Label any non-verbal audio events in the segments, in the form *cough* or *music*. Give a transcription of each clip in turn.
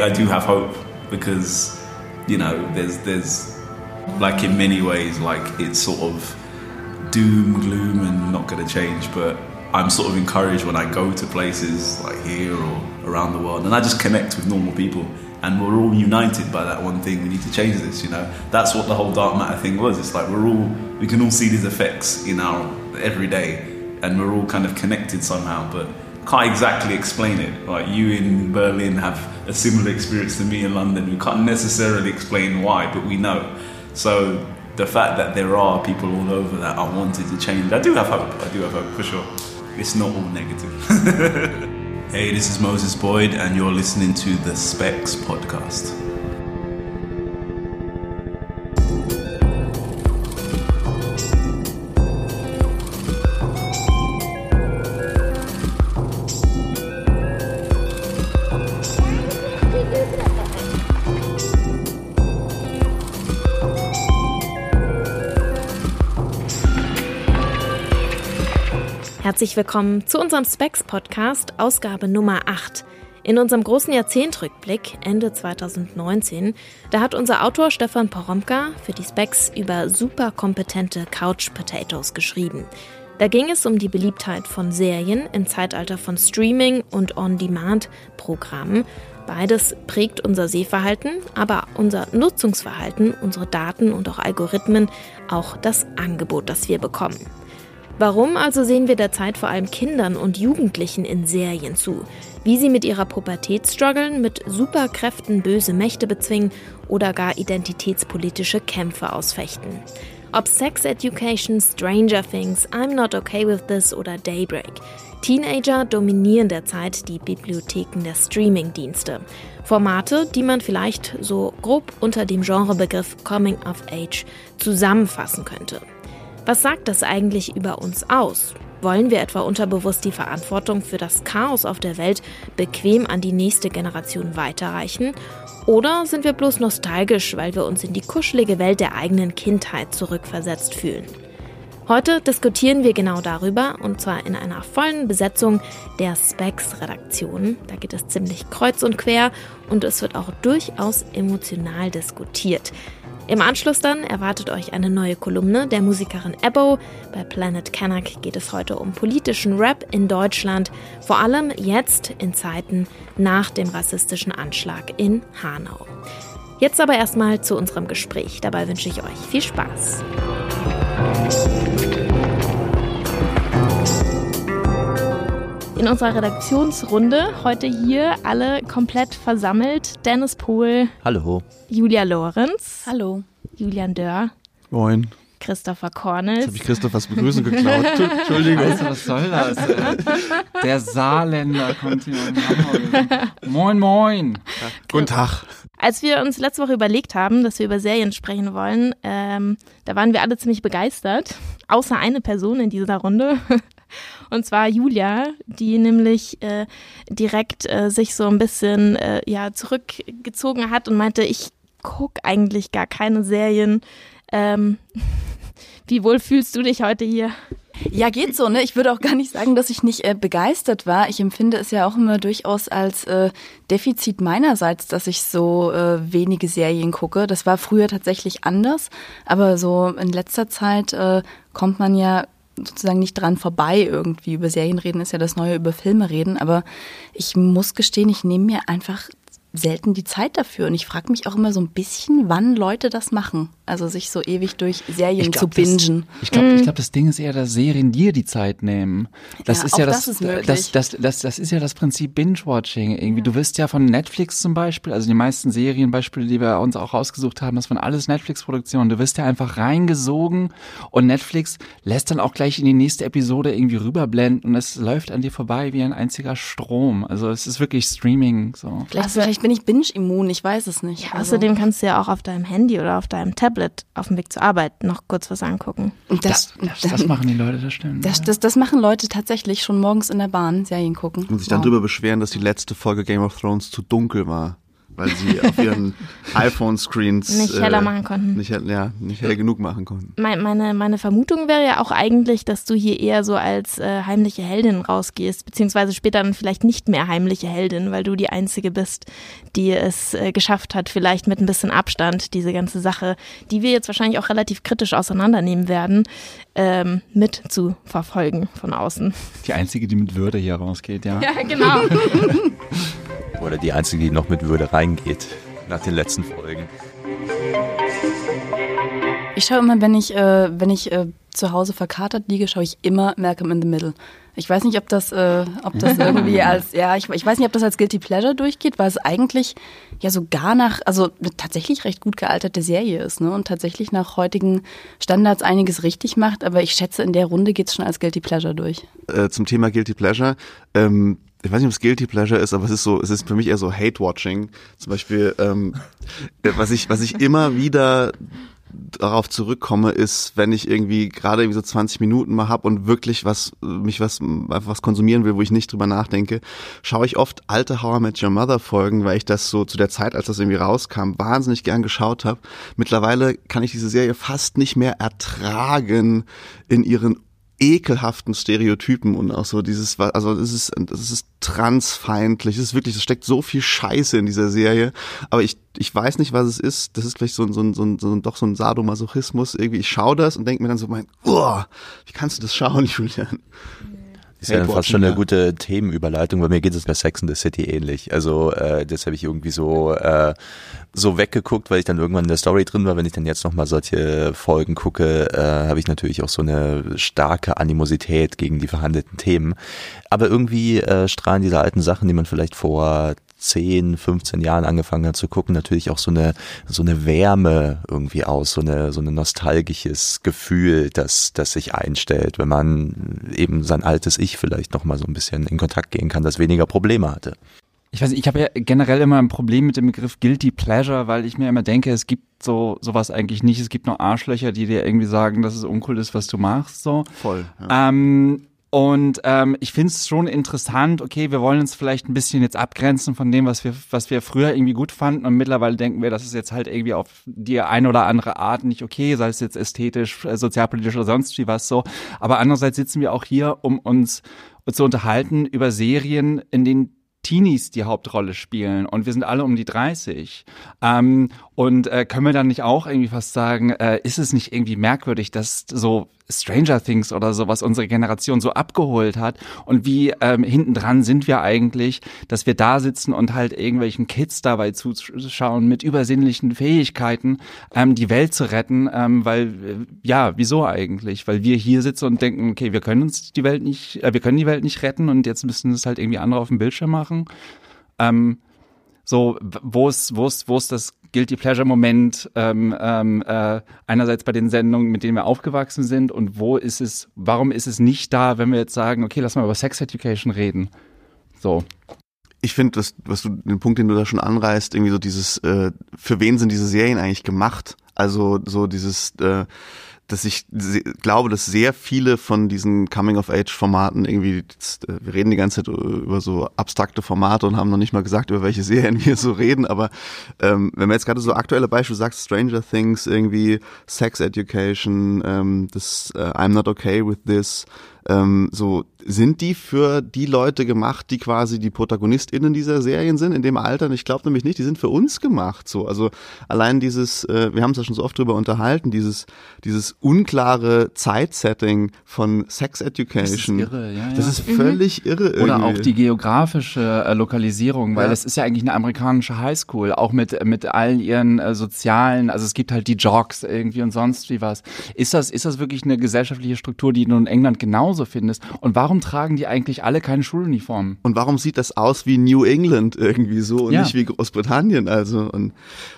ultimately, I do have hope because you know there's there's like in many ways like it's sort of doom gloom and not going to change, but I'm sort of encouraged when I go to places like here or around the world, and I just connect with normal people, and we're all united by that one thing. We need to change this. You know, that's what the whole dark matter thing was. It's like we're all we can all see these effects in our everyday, and we're all kind of connected somehow, but can't exactly explain it. Like you in Berlin have a similar experience to me in London. We can't necessarily explain why, but we know. So the fact that there are people all over that are wanting to change, I do have hope. I do have hope for sure. It's not all negative. *laughs* hey, this is Moses Boyd, and you're listening to the Specs Podcast. Herzlich willkommen zu unserem Specs Podcast, Ausgabe Nummer 8. In unserem großen Jahrzehntrückblick Ende 2019, da hat unser Autor Stefan Poromka für die Specs über superkompetente Couch Potatoes geschrieben. Da ging es um die Beliebtheit von Serien im Zeitalter von Streaming und On-Demand-Programmen. Beides prägt unser Sehverhalten, aber unser Nutzungsverhalten, unsere Daten und auch Algorithmen, auch das Angebot, das wir bekommen. Warum also sehen wir derzeit vor allem Kindern und Jugendlichen in Serien zu? Wie sie mit ihrer Pubertät strugglen, mit Superkräften böse Mächte bezwingen oder gar identitätspolitische Kämpfe ausfechten. Ob Sex Education, Stranger Things, I'm Not Okay With This oder Daybreak. Teenager dominieren derzeit die Bibliotheken der Streaming-Dienste. Formate, die man vielleicht so grob unter dem Genrebegriff Coming of Age zusammenfassen könnte. Was sagt das eigentlich über uns aus? Wollen wir etwa unterbewusst die Verantwortung für das Chaos auf der Welt bequem an die nächste Generation weiterreichen? Oder sind wir bloß nostalgisch, weil wir uns in die kuschelige Welt der eigenen Kindheit zurückversetzt fühlen? Heute diskutieren wir genau darüber und zwar in einer vollen Besetzung der Specs-Redaktion. Da geht es ziemlich kreuz und quer und es wird auch durchaus emotional diskutiert. Im Anschluss dann erwartet euch eine neue Kolumne der Musikerin Ebo. Bei Planet Kanak geht es heute um politischen Rap in Deutschland, vor allem jetzt in Zeiten nach dem rassistischen Anschlag in Hanau. Jetzt aber erstmal zu unserem Gespräch. Dabei wünsche ich euch viel Spaß. In unserer Redaktionsrunde heute hier alle komplett versammelt. Dennis Pohl. Hallo. Julia Lorenz. Hallo. Julian Dörr. Moin. Christopher Cornels. Jetzt habe ich Christophers Begrüßung geklaut. *laughs* Entschuldigung. Also, was soll das? Der Saarländer kommt hier. Moin, moin. Guten Tag. Als wir uns letzte Woche überlegt haben, dass wir über Serien sprechen wollen, ähm, da waren wir alle ziemlich begeistert. Außer eine Person in dieser Runde. Und zwar Julia, die nämlich äh, direkt äh, sich so ein bisschen äh, ja, zurückgezogen hat und meinte, ich gucke eigentlich gar keine Serien. Ähm, *laughs* wie wohl fühlst du dich heute hier? Ja, geht so, ne? Ich würde auch gar nicht sagen, dass ich nicht äh, begeistert war. Ich empfinde es ja auch immer durchaus als äh, Defizit meinerseits, dass ich so äh, wenige Serien gucke. Das war früher tatsächlich anders, aber so in letzter Zeit äh, kommt man ja sozusagen nicht dran vorbei, irgendwie über Serien reden, ist ja das Neue über Filme reden. Aber ich muss gestehen, ich nehme mir einfach selten die Zeit dafür. Und ich frage mich auch immer so ein bisschen, wann Leute das machen. Also sich so ewig durch Serien glaub, zu bingen. Das, ich glaube, ich glaub, das Ding ist eher, dass Serien dir die Zeit nehmen. Das ja, ist ja das, das, das, das, das, das ist ja das Prinzip Binge-Watching. Irgendwie, ja. du wirst ja von Netflix zum Beispiel, also die meisten Serienbeispiele, die wir uns auch rausgesucht haben, das waren alles Netflix-Produktionen. Du wirst ja einfach reingesogen und Netflix lässt dann auch gleich in die nächste Episode irgendwie rüberblenden und es läuft an dir vorbei wie ein einziger Strom. Also es ist wirklich Streaming so. Vielleicht, vielleicht bin ich Binge-immun, ich weiß es nicht. Ja, also. Außerdem kannst du ja auch auf deinem Handy oder auf deinem Tablet auf dem Weg zur Arbeit noch kurz was angucken. Das, das, das, das machen die Leute, das stimmt. Das, das, das machen Leute tatsächlich schon morgens in der Bahn Serien gucken. Und sich dann wow. darüber beschweren, dass die letzte Folge Game of Thrones zu dunkel war. Weil sie auf ihren *laughs* iPhone-Screens nicht heller äh, machen konnten. Nicht, ja, nicht hell genug machen konnten. Meine, meine Vermutung wäre ja auch eigentlich, dass du hier eher so als äh, heimliche Heldin rausgehst, beziehungsweise später dann vielleicht nicht mehr heimliche Heldin, weil du die Einzige bist, die es äh, geschafft hat, vielleicht mit ein bisschen Abstand diese ganze Sache, die wir jetzt wahrscheinlich auch relativ kritisch auseinandernehmen werden, ähm, mit zu verfolgen von außen. Die Einzige, die mit Würde hier rausgeht, ja. *laughs* Ja, genau. *laughs* Oder die Einzige, die noch mit Würde reingeht nach den letzten Folgen. Ich schaue immer, wenn ich, äh, wenn ich äh, zu Hause verkatert liege, schaue ich immer Malcolm in the Middle. Ich weiß nicht, ob das, äh, ob das *laughs* irgendwie als, ja, ich, ich weiß nicht, ob das als Guilty Pleasure durchgeht, weil es eigentlich ja so gar nach, also eine tatsächlich recht gut gealterte Serie ist, ne? Und tatsächlich nach heutigen Standards einiges richtig macht, aber ich schätze, in der Runde geht es schon als Guilty Pleasure durch. Äh, zum Thema Guilty Pleasure, ähm, ich weiß nicht, ob es Guilty Pleasure ist, aber es ist so, es ist für mich eher so Hate-Watching. Zum Beispiel, ähm, was ich, was ich immer wieder darauf zurückkomme, ist, wenn ich irgendwie gerade irgendwie so 20 Minuten mal hab und wirklich was, mich was, einfach was konsumieren will, wo ich nicht drüber nachdenke, schaue ich oft alte How I Met Your Mother Folgen, weil ich das so zu der Zeit, als das irgendwie rauskam, wahnsinnig gern geschaut habe. Mittlerweile kann ich diese Serie fast nicht mehr ertragen in ihren ekelhaften Stereotypen und auch so dieses, also es ist, es ist transfeindlich, es ist wirklich, es steckt so viel Scheiße in dieser Serie, aber ich, ich weiß nicht, was es ist, das ist vielleicht so ein, so ein, so ein, so ein doch so ein Sadomasochismus, irgendwie, ich schaue das und denke mir dann so, mein, oh, wie kannst du das schauen, *laughs* Julian? Ist ja dann fast schon eine gute Themenüberleitung. Bei mir geht es bei Sex in the City ähnlich. Also äh, das habe ich irgendwie so äh, so weggeguckt, weil ich dann irgendwann in der Story drin war. Wenn ich dann jetzt nochmal solche Folgen gucke, äh, habe ich natürlich auch so eine starke Animosität gegen die verhandelten Themen. Aber irgendwie äh, strahlen diese alten Sachen, die man vielleicht vor 10, 15 Jahren angefangen hat zu gucken, natürlich auch so eine, so eine Wärme irgendwie aus, so eine, so ein nostalgisches Gefühl, das, das sich einstellt, wenn man eben sein altes Ich vielleicht nochmal so ein bisschen in Kontakt gehen kann, das weniger Probleme hatte. Ich weiß, ich habe ja generell immer ein Problem mit dem Begriff Guilty Pleasure, weil ich mir immer denke, es gibt so sowas eigentlich nicht. Es gibt nur Arschlöcher, die dir irgendwie sagen, dass es uncool ist, was du machst. So. Voll. Ja. Ähm, und ähm, ich finde es schon interessant, okay, wir wollen uns vielleicht ein bisschen jetzt abgrenzen von dem, was wir, was wir früher irgendwie gut fanden. Und mittlerweile denken wir, das ist jetzt halt irgendwie auf die eine oder andere Art nicht okay, sei es jetzt ästhetisch, äh, sozialpolitisch oder sonst wie was so. Aber andererseits sitzen wir auch hier, um uns zu unterhalten über Serien, in denen Teenies die Hauptrolle spielen und wir sind alle um die 30. Ähm, und äh, können wir dann nicht auch irgendwie fast sagen, äh, ist es nicht irgendwie merkwürdig, dass so Stranger Things oder so, was unsere Generation so abgeholt hat und wie ähm, hintendran sind wir eigentlich, dass wir da sitzen und halt irgendwelchen Kids dabei zuschauen mit übersinnlichen Fähigkeiten, ähm, die Welt zu retten, ähm, weil äh, ja, wieso eigentlich? Weil wir hier sitzen und denken, okay, wir können uns die Welt nicht, äh, wir können die Welt nicht retten und jetzt müssen es halt irgendwie andere auf dem Bildschirm machen. Ähm, so, wo ist, wo ist, wo ist das Guilty Pleasure Moment ähm, ähm, äh, einerseits bei den Sendungen, mit denen wir aufgewachsen sind und wo ist es, warum ist es nicht da, wenn wir jetzt sagen, okay, lass mal über Sex Education reden. So. Ich finde, was, du, den Punkt, den du da schon anreißt, irgendwie so dieses, äh, für wen sind diese Serien eigentlich gemacht? Also so dieses, äh, dass ich glaube, dass sehr viele von diesen Coming-of-Age-Formaten irgendwie, äh, wir reden die ganze Zeit über so abstrakte Formate und haben noch nicht mal gesagt, über welche Serien *laughs* wir so reden, aber ähm, wenn man jetzt gerade so aktuelle Beispiele sagt, Stranger Things, irgendwie Sex Education, ähm, das äh, I'm Not Okay With This, ähm, so sind die für die Leute gemacht, die quasi die ProtagonistInnen dieser Serien sind in dem Alter? Und ich glaube nämlich nicht, die sind für uns gemacht. So, also allein dieses, äh, wir haben es ja schon so oft drüber unterhalten, dieses dieses unklare Zeitsetting von Sex Education. Das ist irre, ja. Das ja. ist völlig mhm. irre. Irgendwie. Oder auch die geografische äh, Lokalisierung, weil es ist ja eigentlich eine amerikanische Highschool, auch mit mit allen ihren äh, sozialen, also es gibt halt die Jogs irgendwie und sonst wie was. Ist das ist das wirklich eine gesellschaftliche Struktur, die du in England genauso findest? Und warum warum tragen die eigentlich alle keine Schuluniformen? Und warum sieht das aus wie New England irgendwie so und ja. nicht wie Großbritannien? Also und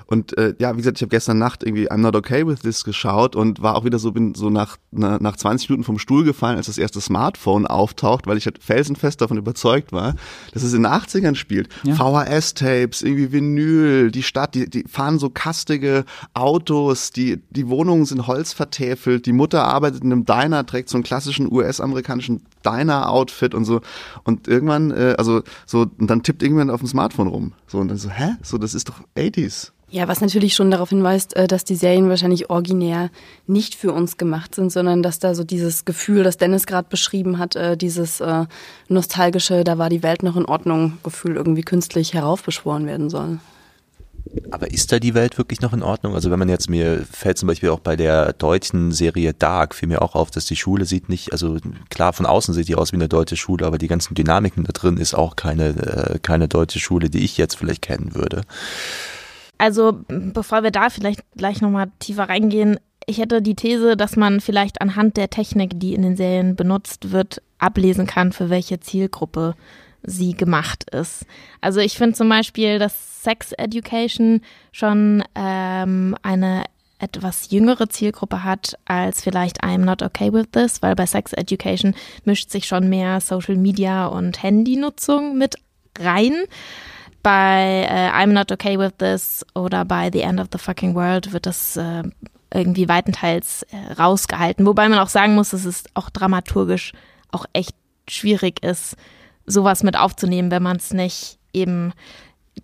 und äh, ja, wie gesagt, ich habe gestern Nacht irgendwie I'm Not Okay with This geschaut und war auch wieder so bin so nach na, nach 20 Minuten vom Stuhl gefallen, als das erste Smartphone auftaucht, weil ich halt felsenfest davon überzeugt war, dass es in den 80ern spielt. Ja. VHS-Tapes, irgendwie Vinyl, die Stadt, die, die fahren so kastige Autos, die die Wohnungen sind holzvertäfelt, die Mutter arbeitet in einem Diner, trägt so einen klassischen US amerikanischen Diner-Outfit und so. Und irgendwann, äh, also so, und dann tippt irgendwann auf dem Smartphone rum. So, und dann so, hä? So, das ist doch 80s. Ja, was natürlich schon darauf hinweist, äh, dass die Serien wahrscheinlich originär nicht für uns gemacht sind, sondern dass da so dieses Gefühl, das Dennis gerade beschrieben hat, äh, dieses äh, nostalgische, da war die Welt noch in Ordnung, Gefühl irgendwie künstlich heraufbeschworen werden soll. Aber ist da die Welt wirklich noch in Ordnung? Also wenn man jetzt mir fällt zum Beispiel auch bei der deutschen Serie Dark, fiel mir auch auf, dass die Schule sieht nicht, also klar von außen sieht die aus wie eine deutsche Schule, aber die ganzen Dynamiken da drin ist auch keine, keine deutsche Schule, die ich jetzt vielleicht kennen würde. Also, bevor wir da vielleicht gleich nochmal tiefer reingehen, ich hätte die These, dass man vielleicht anhand der Technik, die in den Serien benutzt wird, ablesen kann, für welche Zielgruppe sie gemacht ist. Also ich finde zum Beispiel, dass Sex Education schon ähm, eine etwas jüngere Zielgruppe hat als vielleicht I'm Not Okay With This, weil bei Sex Education mischt sich schon mehr Social Media und Handynutzung mit rein bei äh, I'm Not Okay With This oder bei The End of the Fucking World wird das äh, irgendwie weitenteils äh, rausgehalten. Wobei man auch sagen muss, dass es auch dramaturgisch auch echt schwierig ist, sowas mit aufzunehmen, wenn man es nicht eben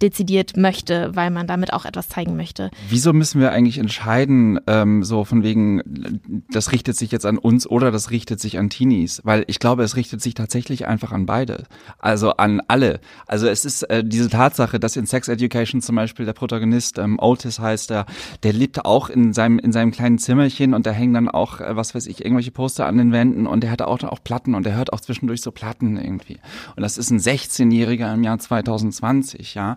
dezidiert möchte, weil man damit auch etwas zeigen möchte. Wieso müssen wir eigentlich entscheiden, ähm, so von wegen, das richtet sich jetzt an uns oder das richtet sich an Teenies? Weil ich glaube, es richtet sich tatsächlich einfach an beide. Also an alle. Also es ist äh, diese Tatsache, dass in Sex Education zum Beispiel der Protagonist, ähm, Otis heißt er, der lebt auch in seinem, in seinem kleinen Zimmerchen und da hängen dann auch, äh, was weiß ich, irgendwelche Poster an den Wänden und der hat auch, auch Platten und der hört auch zwischendurch so Platten irgendwie. Und das ist ein 16-Jähriger im Jahr 2020, ja.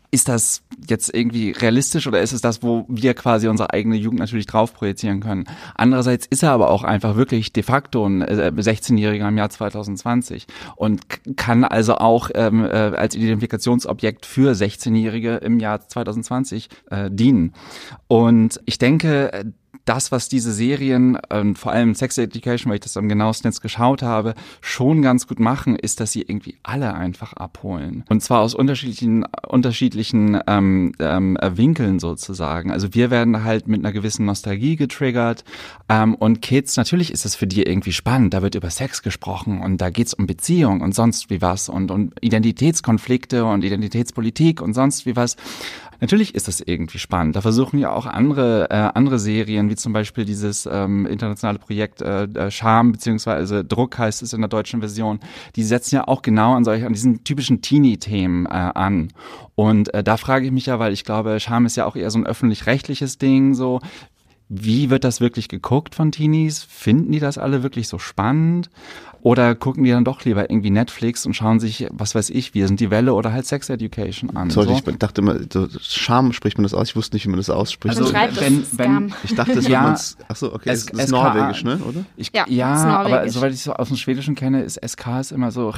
Ist das jetzt irgendwie realistisch oder ist es das, wo wir quasi unsere eigene Jugend natürlich drauf projizieren können? Andererseits ist er aber auch einfach wirklich de facto ein 16-Jähriger äh, im Jahr 2020 und kann also auch ähm, äh, als Identifikationsobjekt für 16-Jährige im Jahr 2020 äh, dienen. Und ich denke, das, was diese Serien, ähm, vor allem Sex Education, weil ich das am genauesten jetzt geschaut habe, schon ganz gut machen, ist, dass sie irgendwie alle einfach abholen. Und zwar aus unterschiedlichen, unterschiedlichen ähm, ähm, Winkeln sozusagen. Also wir werden halt mit einer gewissen Nostalgie getriggert ähm, und Kids, natürlich ist es für die irgendwie spannend. Da wird über Sex gesprochen und da geht's um Beziehung und sonst wie was und, und Identitätskonflikte und Identitätspolitik und sonst wie was. Natürlich ist das irgendwie spannend. Da versuchen ja auch andere, äh, andere Serien, wie zum Beispiel dieses ähm, internationale Projekt äh, äh, Charme beziehungsweise Druck heißt es in der deutschen Version, die setzen ja auch genau an solchen, an diesen typischen Teenie-Themen äh, an. Und äh, da frage ich mich ja, weil ich glaube, Charme ist ja auch eher so ein öffentlich-rechtliches Ding, so wie wird das wirklich geguckt von Teenies? Finden die das alle wirklich so spannend? Oder gucken die dann doch lieber irgendwie Netflix und schauen sich, was weiß ich, wir sind die Welle oder halt Sex Education an? Sorry, so. ich dachte immer, so Scham spricht man das aus, ich wusste nicht, wie man das ausspricht. Also, wenn, wenn, ich dachte, das ja, achso, okay, es, ist Norwegisch, ne, oder? Ich, ja, ja aber soweit ich es so aus dem Schwedischen kenne, ist SK ist immer so,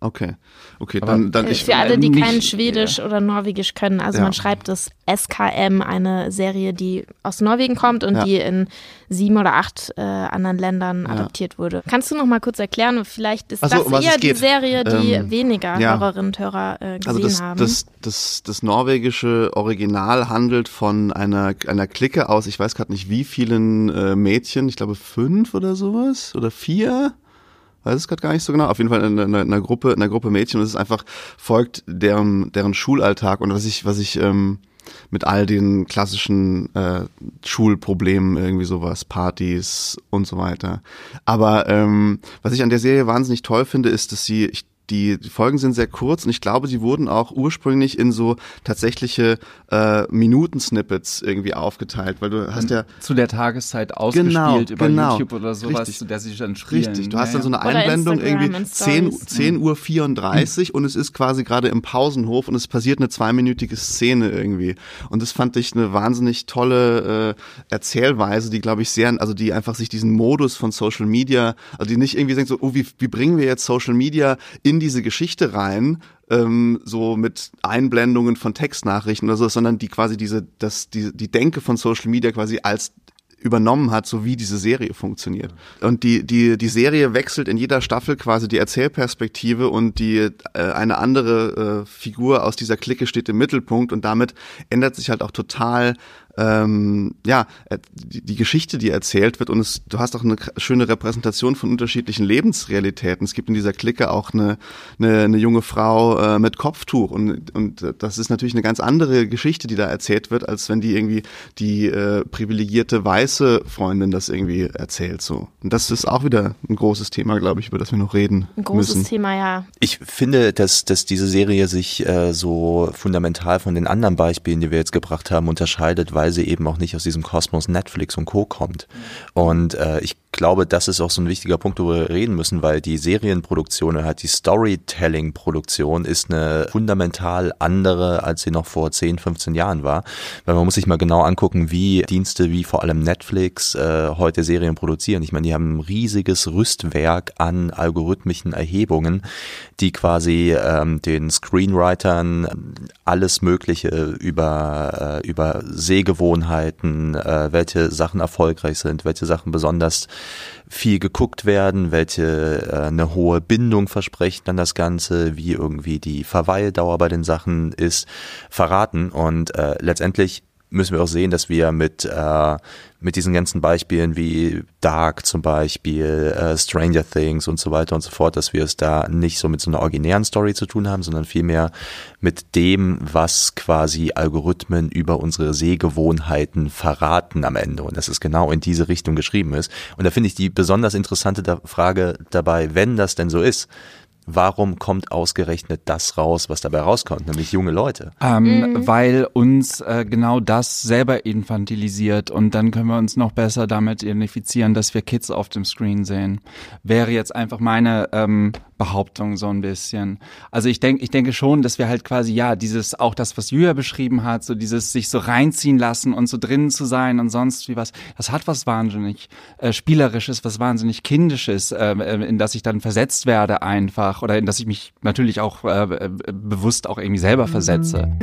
Okay, okay, dann, dann ich. Für alle, die kein Schwedisch ja. oder Norwegisch können, also ja. man schreibt es SKM, eine Serie, die aus Norwegen kommt und ja. die in sieben oder acht äh, anderen Ländern adoptiert wurde. Kannst du noch mal kurz erklären? Vielleicht ist so, das eher die Serie, die ähm, weniger Hörerinnen und Hörer äh, gesehen also das, haben. Das, das, das norwegische Original handelt von einer, einer Clique aus, ich weiß gerade nicht wie vielen äh, Mädchen, ich glaube fünf oder sowas oder vier weiß es gerade gar nicht so genau. Auf jeden Fall in, in, in, einer Gruppe, in einer Gruppe Mädchen und es ist einfach folgt deren deren Schulalltag und was ich was ich ähm, mit all den klassischen äh, Schulproblemen irgendwie sowas, Partys und so weiter. Aber ähm, was ich an der Serie wahnsinnig toll finde, ist, dass sie, ich die, die Folgen sind sehr kurz und ich glaube, sie wurden auch ursprünglich in so tatsächliche äh, Minuten-Snippets irgendwie aufgeteilt, weil du hast ja zu der Tageszeit ausgespielt genau, über genau, YouTube oder sowas, richtig, zu der sie dann spielen. Richtig, du hast dann so eine Einblendung irgendwie 10, 10 Uhr 34 und es ist quasi gerade im Pausenhof und es passiert eine zweiminütige Szene irgendwie. Und das fand ich eine wahnsinnig tolle äh, Erzählweise, die glaube ich sehr, also die einfach sich diesen Modus von Social Media, also die nicht irgendwie denkt so, oh, wie, wie bringen wir jetzt Social Media in diese Geschichte rein, ähm, so mit Einblendungen von Textnachrichten oder so, sondern die quasi diese, das, die, die Denke von Social Media quasi als übernommen hat, so wie diese Serie funktioniert. Und die, die, die Serie wechselt in jeder Staffel quasi die Erzählperspektive und die, äh, eine andere äh, Figur aus dieser Clique steht im Mittelpunkt und damit ändert sich halt auch total ähm, ja, äh, die, die Geschichte, die erzählt wird und es, du hast auch eine schöne Repräsentation von unterschiedlichen Lebensrealitäten. Es gibt in dieser Clique auch eine, eine, eine junge Frau äh, mit Kopftuch und, und das ist natürlich eine ganz andere Geschichte, die da erzählt wird, als wenn die irgendwie die äh, privilegierte weiße Freundin das irgendwie erzählt so. Und das ist auch wieder ein großes Thema, glaube ich, über das wir noch reden Ein großes müssen. Thema, ja. Ich finde, dass, dass diese Serie sich äh, so fundamental von den anderen Beispielen, die wir jetzt gebracht haben, unterscheidet, weil sie eben auch nicht aus diesem Kosmos Netflix und Co. kommt. Und äh, ich glaube, das ist auch so ein wichtiger Punkt, wo wir reden müssen, weil die Serienproduktion halt die Storytelling-Produktion ist eine fundamental andere, als sie noch vor 10, 15 Jahren war. Weil man muss sich mal genau angucken, wie Dienste wie vor allem Netflix äh, heute Serien produzieren. Ich meine, die haben ein riesiges Rüstwerk an algorithmischen Erhebungen, die quasi ähm, den Screenwritern alles Mögliche über, äh, über Sehgewohnheiten, äh, welche Sachen erfolgreich sind, welche Sachen besonders viel geguckt werden, welche äh, eine hohe Bindung versprechen dann das Ganze, wie irgendwie die Verweildauer bei den Sachen ist, verraten. Und äh, letztendlich müssen wir auch sehen, dass wir mit, äh, mit diesen ganzen Beispielen wie Dark zum Beispiel, äh, Stranger Things und so weiter und so fort, dass wir es da nicht so mit so einer originären Story zu tun haben, sondern vielmehr mit dem, was quasi Algorithmen über unsere Sehgewohnheiten verraten am Ende. Und dass es genau in diese Richtung geschrieben ist. Und da finde ich die besonders interessante Frage dabei, wenn das denn so ist, warum kommt ausgerechnet das raus, was dabei rauskommt, nämlich junge Leute? Ähm, mhm. Weil uns äh, genau das selber infantilisiert und dann können wir uns noch besser damit identifizieren, dass wir Kids auf dem Screen sehen. Wäre jetzt einfach meine ähm, Behauptung so ein bisschen. Also ich denke, ich denke schon, dass wir halt quasi, ja, dieses, auch das, was Julia beschrieben hat, so dieses sich so reinziehen lassen und so drinnen zu sein und sonst wie was, das hat was wahnsinnig äh, Spielerisches, was wahnsinnig Kindisches, äh, in das ich dann versetzt werde einfach oder in das ich mich natürlich auch äh, äh bewusst auch irgendwie selber versetze.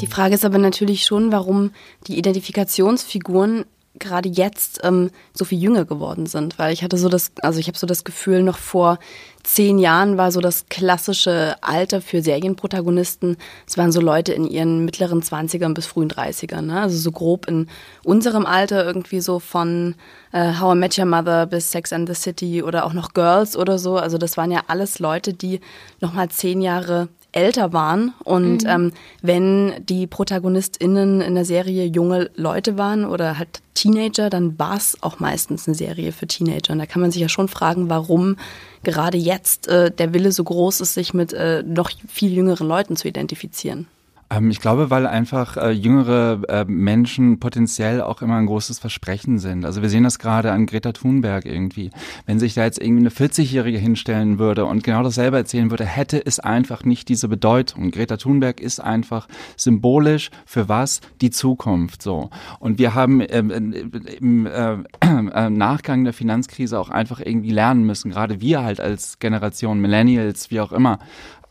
Die Frage ist aber natürlich schon, warum die Identifikationsfiguren gerade jetzt ähm, so viel jünger geworden sind, weil ich hatte so das, also ich habe so das Gefühl, noch vor zehn Jahren war so das klassische Alter für Serienprotagonisten. Es waren so Leute in ihren mittleren Zwanzigern bis frühen Dreißigern, ne? also so grob in unserem Alter irgendwie so von äh, How I Met Your Mother bis Sex and the City oder auch noch Girls oder so. Also das waren ja alles Leute, die noch mal zehn Jahre älter waren und mhm. ähm, wenn die ProtagonistInnen in der Serie junge Leute waren oder halt Teenager, dann war es auch meistens eine Serie für Teenager. Und da kann man sich ja schon fragen, warum gerade jetzt äh, der Wille so groß ist, sich mit äh, noch viel jüngeren Leuten zu identifizieren. Ähm, ich glaube, weil einfach äh, jüngere äh, Menschen potenziell auch immer ein großes Versprechen sind. Also wir sehen das gerade an Greta Thunberg irgendwie. Wenn sich da jetzt irgendwie eine 40-Jährige hinstellen würde und genau dasselbe erzählen würde, hätte es einfach nicht diese Bedeutung. Greta Thunberg ist einfach symbolisch für was? Die Zukunft so. Und wir haben ähm, im äh, *clears throat* äh, Nachgang der Finanzkrise auch einfach irgendwie lernen müssen, gerade wir halt als Generation Millennials, wie auch immer,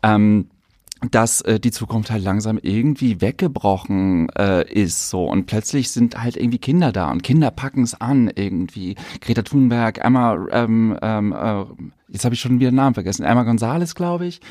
ähm, dass äh, die Zukunft halt langsam irgendwie weggebrochen äh, ist so. Und plötzlich sind halt irgendwie Kinder da und Kinder packen es an irgendwie. Greta Thunberg Emma ähm, ähm, äh, jetzt habe ich schon wieder den Namen vergessen. Emma Gonzalez glaube ich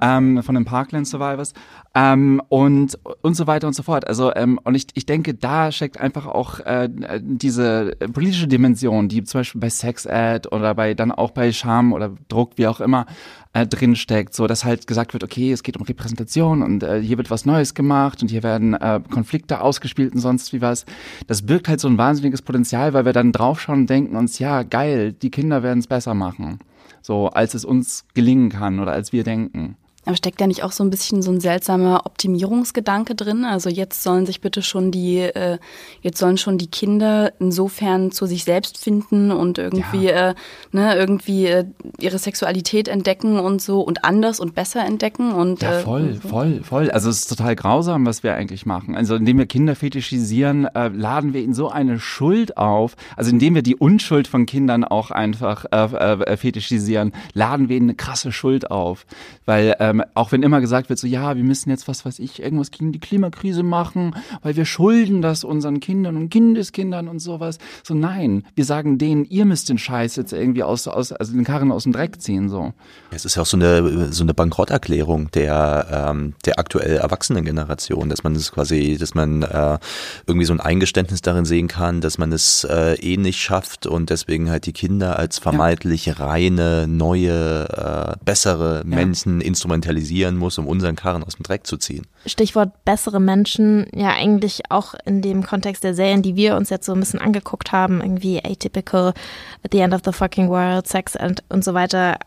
ähm, von den Parkland Survivors ähm, und und so weiter und so fort. Also ähm, und ich ich denke da steckt einfach auch äh, diese politische Dimension die zum Beispiel bei Sex Ad oder bei dann auch bei Scham oder Druck wie auch immer äh, drin steckt, so dass halt gesagt wird, okay, es geht um Repräsentation und äh, hier wird was Neues gemacht und hier werden äh, Konflikte ausgespielt und sonst wie was. Das birgt halt so ein wahnsinniges Potenzial, weil wir dann draufschauen und denken uns, ja, geil, die Kinder werden es besser machen, so als es uns gelingen kann oder als wir denken. Aber steckt da nicht auch so ein bisschen so ein seltsamer Optimierungsgedanke drin? Also jetzt sollen sich bitte schon die, äh, jetzt sollen schon die Kinder insofern zu sich selbst finden und irgendwie, ja. äh, ne, irgendwie äh, ihre Sexualität entdecken und so und anders und besser entdecken und ja, voll, äh, so. voll, voll. Also es ist total grausam, was wir eigentlich machen. Also indem wir Kinder fetischisieren, äh, laden wir ihnen so eine Schuld auf. Also indem wir die Unschuld von Kindern auch einfach äh, äh, fetischisieren, laden wir ihnen eine krasse Schuld auf, weil äh, weil auch wenn immer gesagt wird, so ja, wir müssen jetzt was weiß ich, irgendwas gegen die Klimakrise machen, weil wir schulden das unseren Kindern und Kindeskindern und sowas. So nein, wir sagen denen, ihr müsst den Scheiß jetzt irgendwie aus, aus also den Karren aus dem Dreck ziehen. so. Es ist ja auch so eine so eine Bankrotterklärung der ähm, der aktuell erwachsenen Generation, dass man es quasi, dass man äh, irgendwie so ein Eingeständnis darin sehen kann, dass man es äh, eh nicht schafft und deswegen halt die Kinder als vermeintlich ja. reine, neue, äh, bessere ja. Menschen instrumentalisieren muss, um unseren Karren aus dem Dreck zu ziehen. Stichwort bessere Menschen, ja eigentlich auch in dem Kontext der Serien, die wir uns jetzt so ein bisschen angeguckt haben, irgendwie Atypical, At the End of the Fucking World, Sex and, und so weiter.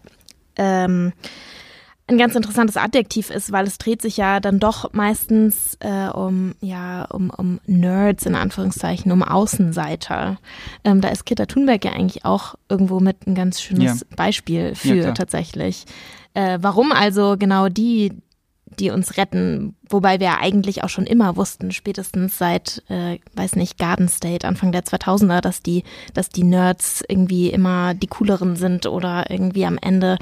Ähm, ein ganz interessantes Adjektiv ist, weil es dreht sich ja dann doch meistens äh, um ja um, um Nerds in Anführungszeichen, um Außenseiter. Ähm, da ist Kitta Thunberg ja eigentlich auch irgendwo mit ein ganz schönes ja. Beispiel für ja, tatsächlich. Äh, warum also genau die, die uns retten, wobei wir eigentlich auch schon immer wussten, spätestens seit, äh, weiß nicht, Garden State, Anfang der 2000er, dass die, dass die Nerds irgendwie immer die cooleren sind oder irgendwie am Ende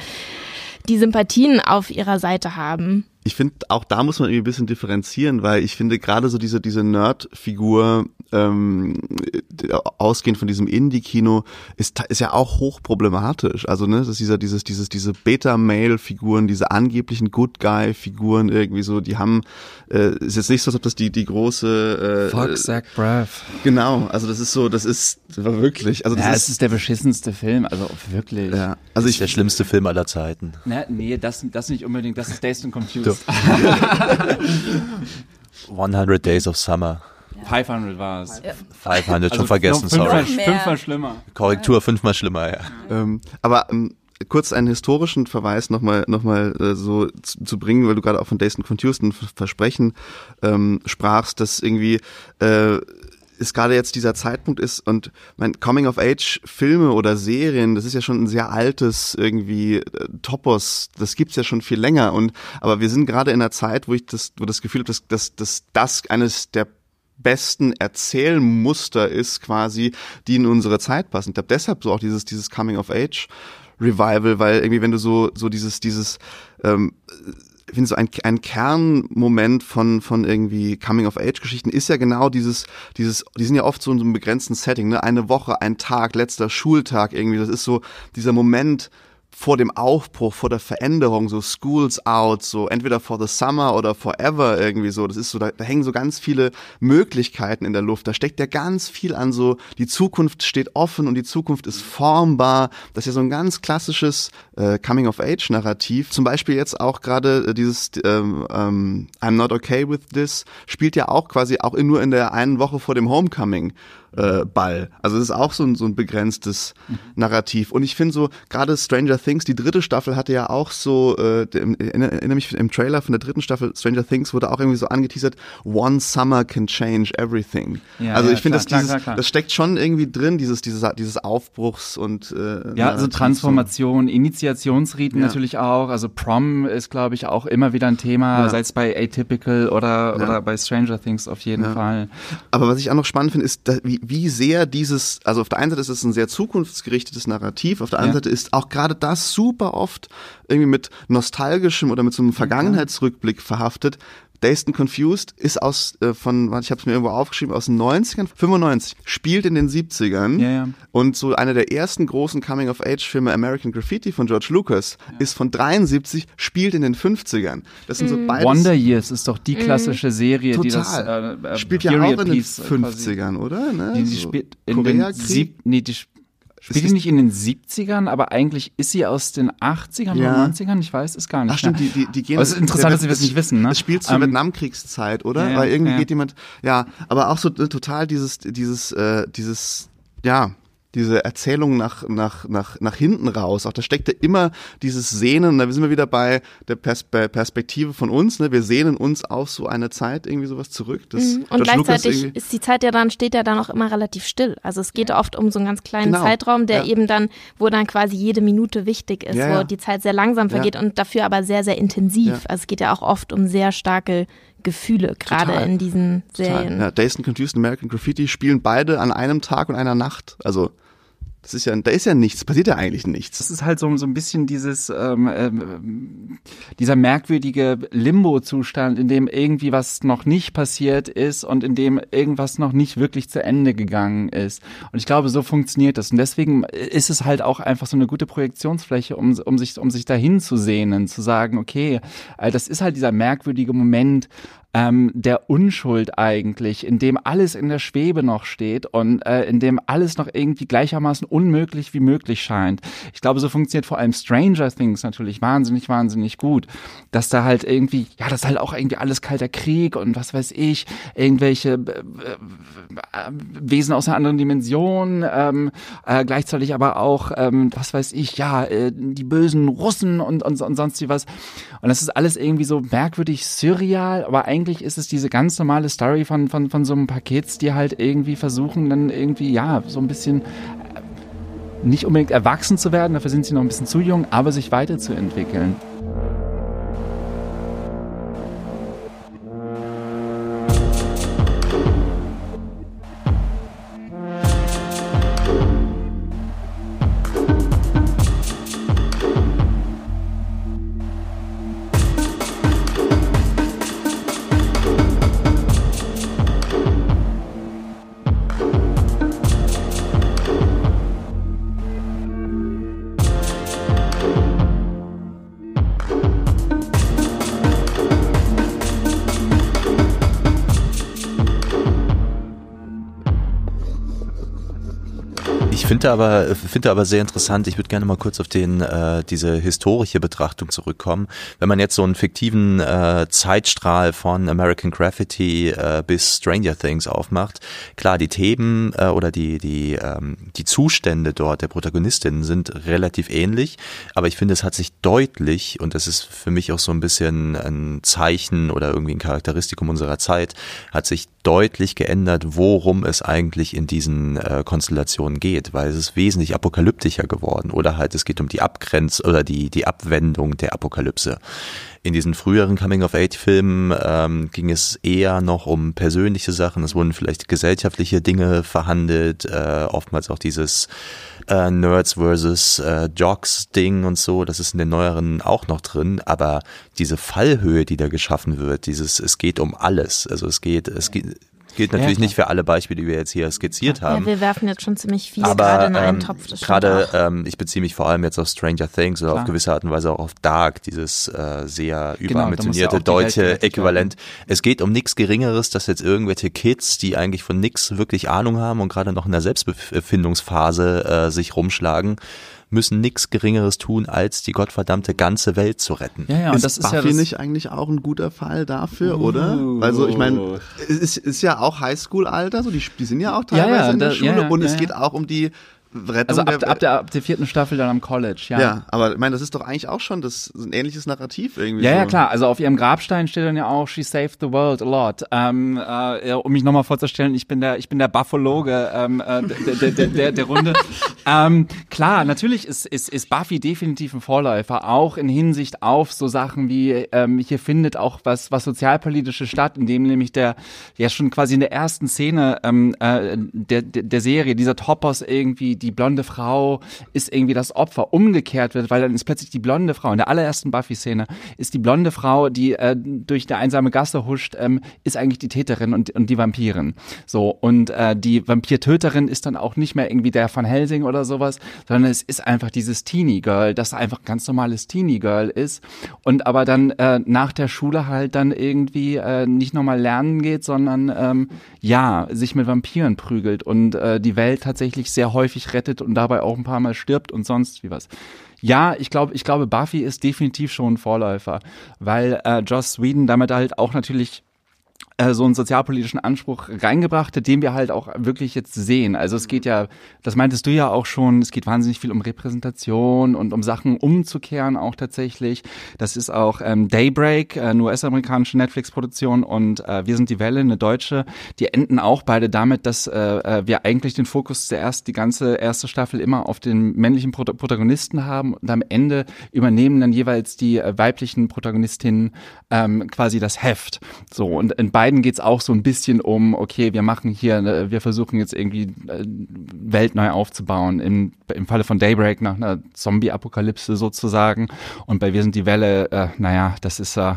die Sympathien auf ihrer Seite haben. Ich finde, auch da muss man irgendwie ein bisschen differenzieren, weil ich finde gerade so diese, diese Nerd-Figur, ähm, ausgehend von diesem Indie-Kino, ist, ist ja auch hochproblematisch. Also, ne, das ist dieser, dieses, dieses, diese Beta-Male-Figuren, diese angeblichen Good Guy-Figuren irgendwie so, die haben, äh, ist jetzt nicht so, als ob das die, die große, äh, Fuck Zach Braff. Genau, also das ist so, das ist, das war wirklich, also das ja, ist, es ist der beschissenste Film, also wirklich. Ja, also ich, der schlimmste Film aller Zeiten. Na, nee, das, das nicht unbedingt, das ist Dazed and Confused. 100 *laughs* Days of Summer. 500 war es. 500, also schon vergessen, fünfmal, sorry. Fünfmal schlimmer. Korrektur, fünfmal schlimmer, ja. Ähm, aber ähm, kurz einen historischen Verweis nochmal noch mal, äh, so zu, zu, bringen, weil du gerade auch von Dayton Confused ein Versprechen ähm, sprachst, dass irgendwie äh, es gerade jetzt dieser Zeitpunkt ist und mein Coming of Age Filme oder Serien, das ist ja schon ein sehr altes irgendwie äh, Topos, das gibt's ja schon viel länger und aber wir sind gerade in einer Zeit, wo ich das wo das Gefühl habe, dass, dass, dass das eines der besten Erzählmuster ist quasi, die in unsere Zeit passen. Ich glaube deshalb so auch dieses dieses Coming of Age Revival, weil irgendwie wenn du so so dieses dieses ähm, finde so ein, ein Kernmoment von, von irgendwie Coming-of-Age-Geschichten ist ja genau dieses, dieses, die sind ja oft so in so einem begrenzten Setting, ne? Eine Woche, ein Tag, letzter Schultag irgendwie. Das ist so dieser Moment, vor dem Aufbruch, vor der Veränderung, so Schools out, so entweder for the summer oder forever irgendwie so. Das ist so, da, da hängen so ganz viele Möglichkeiten in der Luft. Da steckt ja ganz viel an so, die Zukunft steht offen und die Zukunft ist formbar. Das ist ja so ein ganz klassisches äh, Coming-of-Age-Narrativ. Zum Beispiel jetzt auch gerade äh, dieses ähm, ähm, I'm not okay with this spielt ja auch quasi auch in, nur in der einen Woche vor dem Homecoming äh, Ball. Also es ist auch so ein, so ein begrenztes mhm. Narrativ. Und ich finde so, gerade Stranger Things, die dritte Staffel hatte ja auch so, äh, erinnere mich im Trailer von der dritten Staffel Stranger Things wurde auch irgendwie so angeteasert, One Summer can change everything. Ja, also ja, ich finde, das, das steckt schon irgendwie drin, dieses, dieses, dieses Aufbruchs und äh, Ja, also Transformation, Initiationsriten ja. natürlich auch. Also Prom ist, glaube ich, auch immer wieder ein Thema, sei es bei Atypical oder, oder bei Stranger Things auf jeden Fall. Aber was ich auch noch spannend finde, ist, wie, wie sehr dieses, also auf der einen Seite ist es ein sehr zukunftsgerichtetes Narrativ, auf der anderen ja. Seite ist auch gerade das super oft irgendwie mit nostalgischem oder mit so einem Vergangenheitsrückblick verhaftet, Dazed and Confused ist aus äh, von, ich habe es mir irgendwo aufgeschrieben, aus den 90ern, 95, spielt in den 70ern ja, ja. und so einer der ersten großen Coming-of-Age-Filme American Graffiti von George Lucas ja. ist von 73, spielt in den 50ern. Das sind so mhm. beides. Wonder Years ist doch die mhm. klassische Serie, Total. die das äh, äh, spielt ja auch in den 50ern, oder? Ne? Die, die so spielt in den sieb, nee, die Spielt die nicht in den 70ern, aber eigentlich ist sie aus den 80ern ja. oder 90ern? Ich weiß es gar nicht. Ach stimmt, die, die, die gehen. Aber es ist interessant, dass sie das nicht wissen, ne? Es spielt zur ähm, Vietnamkriegszeit, oder? Ja, Weil irgendwie ja. geht jemand, ja, aber auch so äh, total dieses, dieses, äh, dieses, ja, diese Erzählung nach, nach, nach, nach hinten raus. Auch da steckt ja immer dieses Sehnen, da sind wir wieder bei der Pers Perspektive von uns, ne? Wir sehnen uns auf so eine Zeit irgendwie sowas zurück. Das mhm. Und gleichzeitig ist die Zeit ja dann, steht ja dann auch immer relativ still. Also es geht oft um so einen ganz kleinen genau. Zeitraum, der ja. eben dann, wo dann quasi jede Minute wichtig ist, ja, wo die Zeit sehr langsam vergeht und dafür aber sehr, sehr intensiv. Also es geht ja auch oft um sehr starke Gefühle, gerade in diesen Serien. Total. Ja, Days and Confused American Graffiti spielen beide an einem Tag und einer Nacht. Also Das ist ja, da ist ja nichts, passiert ja eigentlich nichts. Das ist halt so, so ein bisschen dieses, ähm, ähm, dieser merkwürdige Limbo-Zustand, in dem irgendwie was noch nicht passiert ist und in dem irgendwas noch nicht wirklich zu Ende gegangen ist. Und ich glaube, so funktioniert das. Und deswegen ist es halt auch einfach so eine gute Projektionsfläche, um, um sich, um sich dahin zu sehnen, zu sagen, okay, äh, das ist halt dieser merkwürdige Moment, ähm, der Unschuld eigentlich, in dem alles in der Schwebe noch steht und äh, in dem alles noch irgendwie gleichermaßen unmöglich wie möglich scheint. Ich glaube, so funktioniert vor allem Stranger Things natürlich wahnsinnig, wahnsinnig gut, dass da halt irgendwie, ja, das ist halt auch irgendwie alles kalter Krieg und was weiß ich, irgendwelche äh, äh, Wesen aus einer anderen Dimension, ähm, äh, gleichzeitig aber auch, ähm, was weiß ich, ja, äh, die bösen Russen und, und, und sonst wie was. Und das ist alles irgendwie so merkwürdig surreal, aber eigentlich eigentlich ist es diese ganz normale Story von, von, von so einem Pakets, die halt irgendwie versuchen, dann irgendwie, ja, so ein bisschen äh, nicht unbedingt erwachsen zu werden, dafür sind sie noch ein bisschen zu jung, aber sich weiterzuentwickeln. Finde aber, finde aber sehr interessant. Ich würde gerne mal kurz auf den äh, diese historische Betrachtung zurückkommen. Wenn man jetzt so einen fiktiven äh, Zeitstrahl von American Graffiti äh, bis Stranger Things aufmacht, klar, die Themen äh, oder die die ähm, die Zustände dort der Protagonistinnen sind relativ ähnlich, aber ich finde, es hat sich deutlich und das ist für mich auch so ein bisschen ein Zeichen oder irgendwie ein Charakteristikum unserer Zeit, hat sich deutlich geändert, worum es eigentlich in diesen äh, Konstellationen geht, weil es ist wesentlich apokalyptischer geworden. Oder halt es geht um die Abgrenz oder die, die Abwendung der Apokalypse. In diesen früheren Coming-of-Age-Filmen ähm, ging es eher noch um persönliche Sachen, es wurden vielleicht gesellschaftliche Dinge verhandelt, äh, oftmals auch dieses äh, Nerds versus äh, Jocks Ding und so, das ist in den neueren auch noch drin, aber diese Fallhöhe, die da geschaffen wird, dieses es geht um alles, also es geht es geht Gilt natürlich ja, nicht für alle Beispiele, die wir jetzt hier skizziert haben. Ja, wir werfen jetzt schon ziemlich viel Aber, gerade in einen ähm, Topf. Gerade, ähm, ich beziehe mich vor allem jetzt auf Stranger Things oder klar. auf gewisse Art und Weise auch auf Dark, dieses äh, sehr genau, überambitionierte genau, deutsche Äquivalent. Es geht um nichts Geringeres, dass jetzt irgendwelche Kids, die eigentlich von nichts wirklich Ahnung haben und gerade noch in der Selbstbefindungsphase äh, sich rumschlagen, müssen nichts Geringeres tun, als die gottverdammte ganze Welt zu retten. Ja, ja, und ist das ist Buffy ja das nicht eigentlich auch ein guter Fall dafür, uh, oder? Also ich meine, es ist, ist ja auch Highschool-Alter, so die, die sind ja auch teilweise ja, ja, in der da, Schule und es geht auch um die Rettung also ab, der, ab, der, ab der vierten Staffel dann am College, ja. Ja, aber ich meine, das ist doch eigentlich auch schon das ein ähnliches Narrativ irgendwie. Ja, so. ja, klar. Also auf ihrem Grabstein steht dann ja auch She saved the world a lot. Ähm, äh, um mich nochmal vorzustellen, ich bin der, ich bin der Buffaloge ähm, äh, der, der, der, der, Runde. *laughs* ähm, klar, natürlich ist, ist, ist Buffy definitiv ein Vorläufer, auch in Hinsicht auf so Sachen wie ähm, hier findet auch was was sozialpolitische statt, in dem nämlich der ja schon quasi in der ersten Szene ähm, äh, der, der der Serie dieser Topos irgendwie die blonde Frau ist irgendwie das Opfer umgekehrt wird, weil dann ist plötzlich die blonde Frau in der allerersten Buffy-Szene ist die blonde Frau, die äh, durch eine einsame Gasse huscht, ähm, ist eigentlich die Täterin und, und die Vampirin. So und äh, die Vampirtöterin ist dann auch nicht mehr irgendwie der von Helsing oder sowas, sondern es ist einfach dieses Teenie Girl, das einfach ganz normales Teenie Girl ist und aber dann äh, nach der Schule halt dann irgendwie äh, nicht nochmal lernen geht, sondern ähm, ja sich mit Vampiren prügelt und äh, die Welt tatsächlich sehr häufig rettet und dabei auch ein paar Mal stirbt und sonst wie was. Ja, ich glaube, ich glaube, Buffy ist definitiv schon ein Vorläufer, weil äh, Joss Sweden damit halt auch natürlich äh, so einen sozialpolitischen Anspruch reingebracht, den wir halt auch wirklich jetzt sehen. Also es geht ja, das meintest du ja auch schon, es geht wahnsinnig viel um Repräsentation und um Sachen umzukehren auch tatsächlich. Das ist auch ähm, Daybreak, äh, eine US-amerikanische Netflix-Produktion und äh, Wir sind die Welle, eine deutsche. Die enden auch beide damit, dass äh, äh wir eigentlich den Fokus zuerst die ganze erste Staffel immer auf den männlichen Pro Protagonisten haben und am Ende übernehmen dann jeweils die äh, weiblichen Protagonistinnen ähm, quasi das Heft. So und in beiden beiden geht's auch so ein bisschen um, okay, wir machen hier, äh, wir versuchen jetzt irgendwie äh, Welt neu aufzubauen. Im, im Falle von Daybreak nach einer Zombie-Apokalypse sozusagen. Und bei Wir sind die Welle, äh, naja, das ist äh,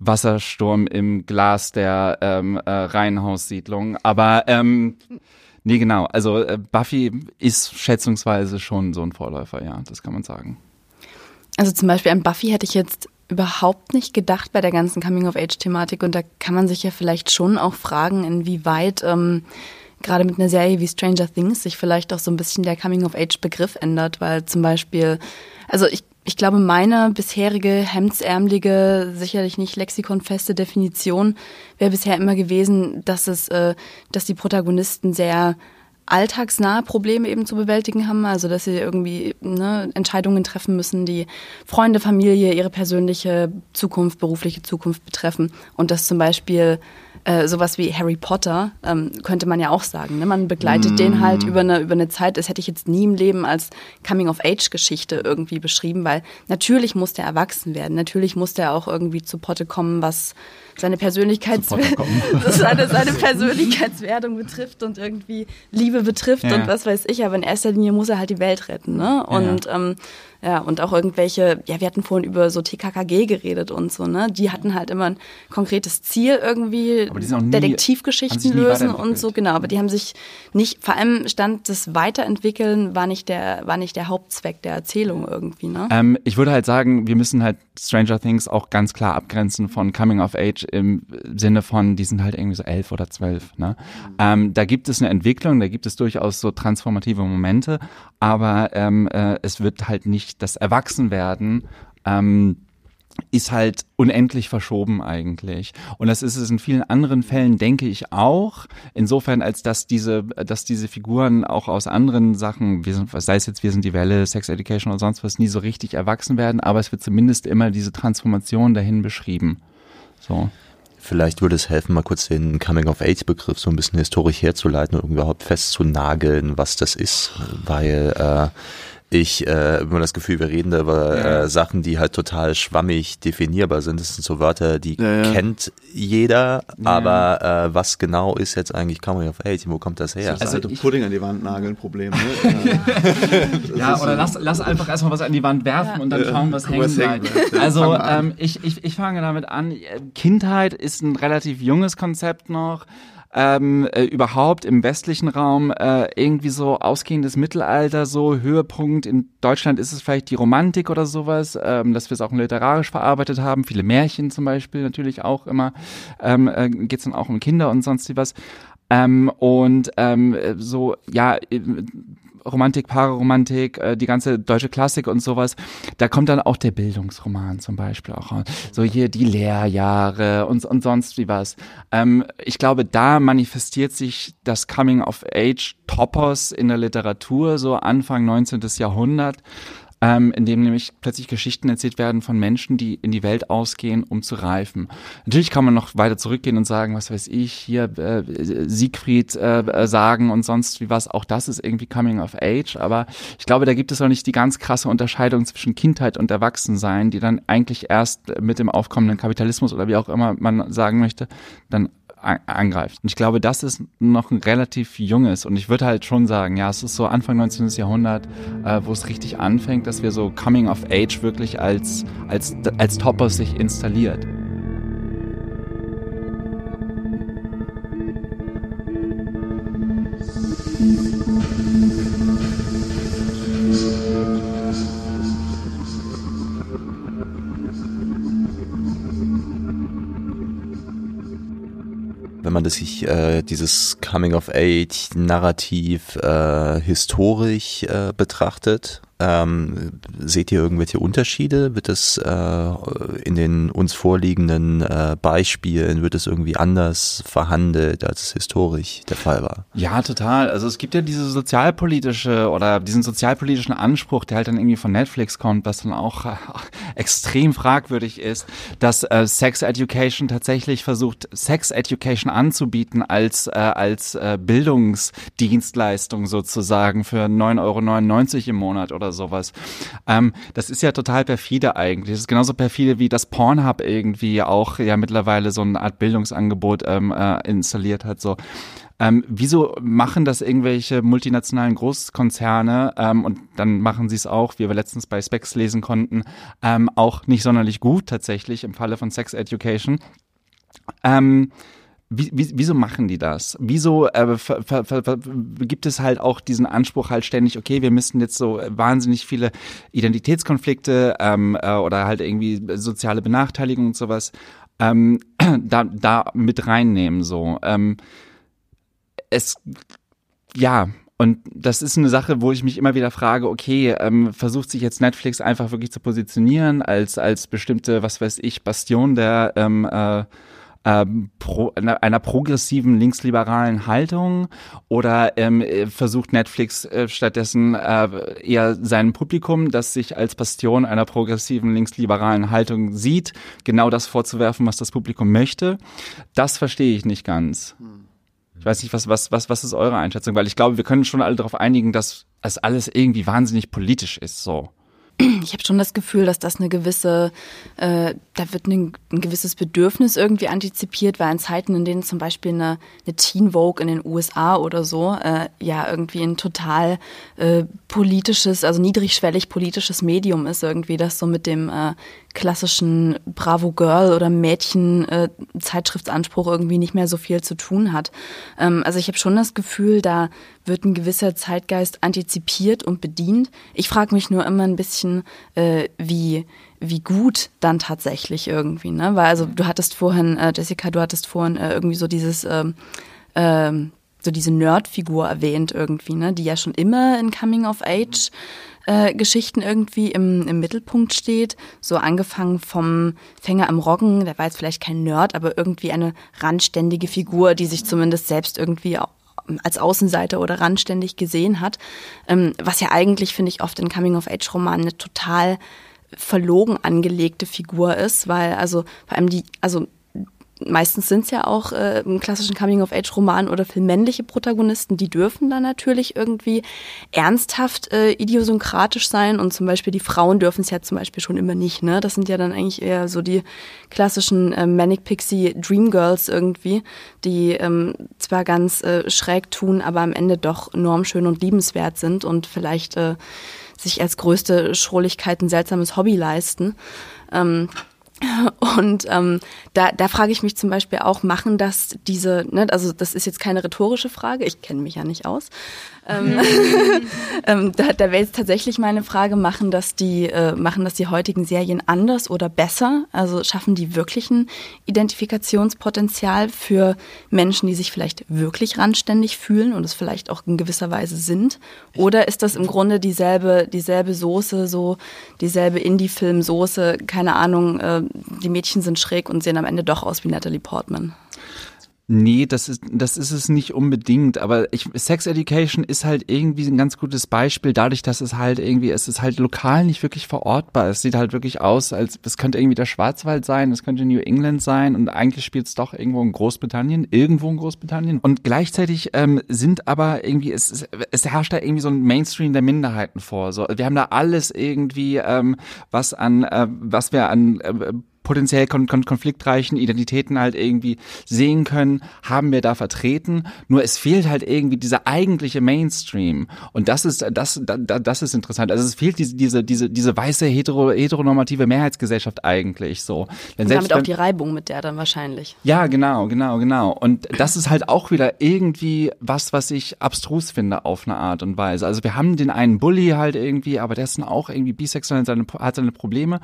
Wassersturm im Glas der ähm, äh, Reihenhaussiedlung. Aber ähm, nee, genau. Also äh, Buffy ist schätzungsweise schon so ein Vorläufer, ja, das kann man sagen. Also zum Beispiel an Buffy hätte ich jetzt überhaupt nicht gedacht bei der ganzen Coming-of-Age-Thematik. Und da kann man sich ja vielleicht schon auch fragen, inwieweit ähm, gerade mit einer Serie wie Stranger Things sich vielleicht auch so ein bisschen der Coming-of-Age-Begriff ändert, weil zum Beispiel, also ich, ich glaube, meine bisherige hemdsärmelige, sicherlich nicht lexikonfeste Definition wäre bisher immer gewesen, dass es, äh, dass die Protagonisten sehr alltagsnahe Probleme eben zu bewältigen haben, also dass sie irgendwie ne, Entscheidungen treffen müssen, die Freunde, Familie, ihre persönliche Zukunft, berufliche Zukunft betreffen. Und dass zum Beispiel äh, sowas wie Harry Potter, ähm, könnte man ja auch sagen. Ne? Man begleitet mm. den halt über eine, über eine Zeit, das hätte ich jetzt nie im Leben als Coming-of-Age-Geschichte irgendwie beschrieben, weil natürlich muss der erwachsen werden, natürlich muss der auch irgendwie zu Potte kommen, was seine, Persönlichkeits *laughs* seine, seine *laughs* Persönlichkeitswerdung betrifft und irgendwie Liebe betrifft ja. und was weiß ich, aber in erster Linie muss er halt die Welt retten. Ne? Und ja. ähm, ja, und auch irgendwelche, ja, wir hatten vorhin über so TKKG geredet und so, ne? Die hatten halt immer ein konkretes Ziel irgendwie, Detektivgeschichten lösen und so, genau. Aber die haben sich nicht, vor allem stand das Weiterentwickeln war nicht der, war nicht der Hauptzweck der Erzählung irgendwie, ne? Ähm, ich würde halt sagen, wir müssen halt Stranger Things auch ganz klar abgrenzen von Coming of Age im Sinne von, die sind halt irgendwie so elf oder zwölf, ne? Mhm. Ähm, da gibt es eine Entwicklung, da gibt es durchaus so transformative Momente, aber ähm, äh, es wird halt nicht das Erwachsenwerden ähm, ist halt unendlich verschoben eigentlich. Und das ist es in vielen anderen Fällen, denke ich auch. Insofern, als dass diese, dass diese Figuren auch aus anderen Sachen, wir sind, sei es jetzt Wir sind die Welle, Sex Education oder sonst was, nie so richtig erwachsen werden, aber es wird zumindest immer diese Transformation dahin beschrieben. So. Vielleicht würde es helfen, mal kurz den Coming-of-Age-Begriff so ein bisschen historisch herzuleiten und überhaupt festzunageln, was das ist, weil äh, ich äh, immer das Gefühl, wir reden da über ja. äh, Sachen, die halt total schwammig definierbar sind. Das sind so Wörter, die ja, ja. kennt jeder, aber äh, was genau ist jetzt eigentlich Coming of Age? Wo kommt das her? Also, also Pudding an die Wand nageln Problem. Ne? *laughs* ja, oder lass, lass einfach erstmal was an die Wand werfen und dann schauen, was hängen bleibt. Also ähm, ich, ich, ich fange damit an. Kindheit ist ein relativ junges Konzept noch ähm, äh, überhaupt im westlichen Raum äh, irgendwie so ausgehendes Mittelalter, so Höhepunkt. In Deutschland ist es vielleicht die Romantik oder sowas, ähm, dass wir es auch literarisch verarbeitet haben. Viele Märchen zum Beispiel natürlich auch immer. Ähm, äh, Geht es dann auch um Kinder und sonst was. Ähm, und ähm, so, ja, Romantik, Pararomantik, äh, die ganze deutsche Klassik und sowas, da kommt dann auch der Bildungsroman zum Beispiel auch raus. So hier die Lehrjahre und, und sonst wie was. Ähm, ich glaube, da manifestiert sich das Coming of Age Topos in der Literatur, so Anfang 19. Jahrhundert ähm, in dem nämlich plötzlich Geschichten erzählt werden von Menschen, die in die Welt ausgehen, um zu reifen. Natürlich kann man noch weiter zurückgehen und sagen, was weiß ich, hier äh, Siegfried äh, sagen und sonst wie was, auch das ist irgendwie Coming of Age, aber ich glaube, da gibt es auch nicht die ganz krasse Unterscheidung zwischen Kindheit und Erwachsensein, die dann eigentlich erst mit dem aufkommenden Kapitalismus oder wie auch immer man sagen möchte, dann angreift. Und ich glaube, das ist noch ein relativ junges und ich würde halt schon sagen, ja, es ist so Anfang 19. Jahrhundert, äh, wo es richtig anfängt, dass wir so Coming of Age wirklich als, als, als Topos sich installiert. Wenn man das sich äh, dieses Coming of Age Narrativ äh, historisch äh, betrachtet, ähm, seht ihr irgendwelche Unterschiede? Wird es äh, in den uns vorliegenden äh, Beispielen, wird es irgendwie anders verhandelt, als es historisch der Fall war? Ja, total. Also es gibt ja diese sozialpolitische oder diesen sozialpolitischen Anspruch, der halt dann irgendwie von Netflix kommt, was dann auch äh, extrem fragwürdig ist, dass äh, Sex Education tatsächlich versucht, Sex Education anzubieten als, äh, als äh, Bildungsdienstleistung sozusagen für 9,99 Euro im Monat oder sowas. Ähm, das ist ja total perfide eigentlich. Das ist genauso perfide wie das Pornhub irgendwie auch ja mittlerweile so eine Art Bildungsangebot ähm, äh, installiert hat. So. Ähm, wieso machen das irgendwelche multinationalen Großkonzerne ähm, und dann machen sie es auch, wie wir letztens bei Specs lesen konnten, ähm, auch nicht sonderlich gut tatsächlich im Falle von Sex Education. Ähm, wie, wie, wieso machen die das? Wieso äh, ver, ver, ver, gibt es halt auch diesen Anspruch halt ständig, okay, wir müssen jetzt so wahnsinnig viele Identitätskonflikte ähm, äh, oder halt irgendwie soziale Benachteiligung und sowas ähm, *clears throat* da, da mit reinnehmen so. Ähm, es, ja, und das ist eine Sache, wo ich mich immer wieder frage, okay, ähm, versucht sich jetzt Netflix einfach wirklich zu positionieren als, als bestimmte, was weiß ich, Bastion der ähm, äh, ähm, pro, einer progressiven linksliberalen Haltung oder ähm, versucht Netflix äh, stattdessen äh, eher sein Publikum, das sich als Bastion einer progressiven linksliberalen Haltung sieht, genau das vorzuwerfen, was das Publikum möchte? Das verstehe ich nicht ganz. Ich weiß nicht, was, was, was, was ist eure Einschätzung? Weil ich glaube, wir können schon alle darauf einigen, dass es alles irgendwie wahnsinnig politisch ist, so ich habe schon das Gefühl, dass das eine gewisse, äh, da wird ein, ein, gewisses Bedürfnis irgendwie antizipiert, weil in Zeiten, in denen zum Beispiel eine, eine Teen Vogue in den USA oder so äh, ja irgendwie ein total äh, politisches, also niedrigschwellig politisches Medium ist irgendwie, das so mit dem äh, klassischen Bravo Girl oder Mädchen äh, Zeitschriftsanspruch irgendwie nicht mehr so viel zu tun hat. Ähm, also ich habe schon das Gefühl, da wird ein gewisser Zeitgeist antizipiert und bedient. Ich frage mich nur immer ein bisschen, äh, wie wie gut dann tatsächlich irgendwie, ne? Weil also du hattest vorhin, äh, Jessica, du hattest vorhin äh, irgendwie so dieses ähm, ähm, so diese Nerd-Figur erwähnt irgendwie, ne, die ja schon immer in Coming of Age äh, Geschichten irgendwie im, im Mittelpunkt steht. So angefangen vom Fänger am Roggen, der war jetzt vielleicht kein Nerd, aber irgendwie eine randständige Figur, die sich zumindest selbst irgendwie als Außenseiter oder randständig gesehen hat. Ähm, was ja eigentlich, finde ich, oft in Coming-of-Age-Romanen eine total verlogen angelegte Figur ist, weil also vor allem die, also meistens sind es ja auch äh, im klassischen Coming-of-Age-Roman oder Film männliche Protagonisten, die dürfen dann natürlich irgendwie ernsthaft äh, idiosynkratisch sein und zum Beispiel die Frauen dürfen es ja zum Beispiel schon immer nicht. Ne? Das sind ja dann eigentlich eher so die klassischen äh, Manic Pixie Dream Girls irgendwie, die ähm, zwar ganz äh, schräg tun, aber am Ende doch normschön und liebenswert sind und vielleicht äh, sich als größte Schrulligkeit ein seltsames Hobby leisten. Ähm, und ähm, da, da frage ich mich zum Beispiel auch, machen das diese, ne, also das ist jetzt keine rhetorische Frage, ich kenne mich ja nicht aus, ähm, *laughs* ähm, da da wäre jetzt tatsächlich meine Frage, machen das, die, äh, machen das die heutigen Serien anders oder besser? Also schaffen die wirklich ein Identifikationspotenzial für Menschen, die sich vielleicht wirklich randständig fühlen und es vielleicht auch in gewisser Weise sind? Oder ist das im Grunde dieselbe, dieselbe Soße, so dieselbe Indie-Film-Soße, keine Ahnung, äh, die Mädchen sind schräg und sehen am Ende doch aus wie Natalie Portman? Nee, das ist, das ist es nicht unbedingt, aber ich, Sex Education ist halt irgendwie ein ganz gutes Beispiel, dadurch, dass es halt irgendwie, es ist halt lokal nicht wirklich verortbar. Es sieht halt wirklich aus, als es könnte irgendwie der Schwarzwald sein, es könnte New England sein und eigentlich spielt es doch irgendwo in Großbritannien, irgendwo in Großbritannien. Und gleichzeitig ähm, sind aber irgendwie, es, es herrscht da irgendwie so ein Mainstream der Minderheiten vor. So, wir haben da alles irgendwie, ähm, was an, äh, was wir an äh, potenziell kon kon konfliktreichen Identitäten halt irgendwie sehen können, haben wir da vertreten. Nur es fehlt halt irgendwie dieser eigentliche Mainstream. Und das ist, das, das, das ist interessant. Also es fehlt diese, diese, diese, diese weiße hetero, heteronormative Mehrheitsgesellschaft eigentlich so. Denn Und damit auch die Reibung mit der dann wahrscheinlich. Ja, genau, genau, genau. Und das ist halt auch wieder irgendwie was, was ich abstrus finde auf eine Art und Weise. Also wir haben den einen Bully halt irgendwie, aber der ist dann auch irgendwie bisexuell, hat seine Probleme.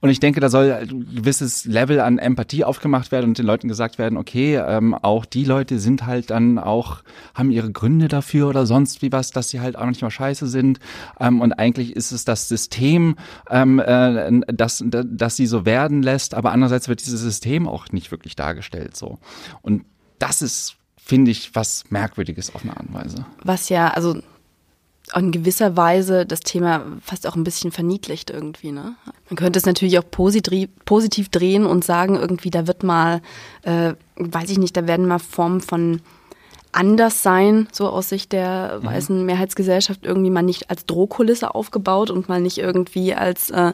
Und ich denke, da soll gewisses Level an Empathie aufgemacht werden und den Leuten gesagt werden, okay, ähm, auch die Leute sind halt dann auch, haben ihre Gründe dafür oder sonst wie was, dass sie halt auch nicht mal scheiße sind. Ähm, und eigentlich ist es das System, ähm, äh, das, das sie so werden lässt, aber andererseits wird dieses System auch nicht wirklich dargestellt so. Und das ist, finde ich, was Merkwürdiges auf eine Art und Weise. Was ja, also in gewisser Weise das Thema fast auch ein bisschen verniedlicht irgendwie. Ne? Man könnte es natürlich auch positiv drehen und sagen, irgendwie, da wird mal, äh, weiß ich nicht, da werden mal Formen von Anderssein, so aus Sicht der mhm. weißen Mehrheitsgesellschaft, irgendwie mal nicht als Drohkulisse aufgebaut und mal nicht irgendwie als äh,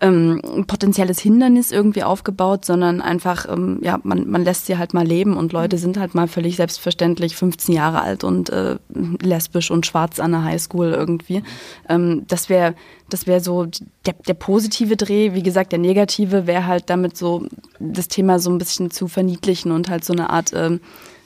ähm, potenzielles Hindernis irgendwie aufgebaut, sondern einfach, ähm, ja, man, man lässt sie halt mal leben und Leute sind halt mal völlig selbstverständlich 15 Jahre alt und äh, lesbisch und schwarz an der Highschool irgendwie. Ähm, das wäre das wäre so der, der positive Dreh. Wie gesagt, der negative wäre halt damit so das Thema so ein bisschen zu verniedlichen und halt so eine Art äh,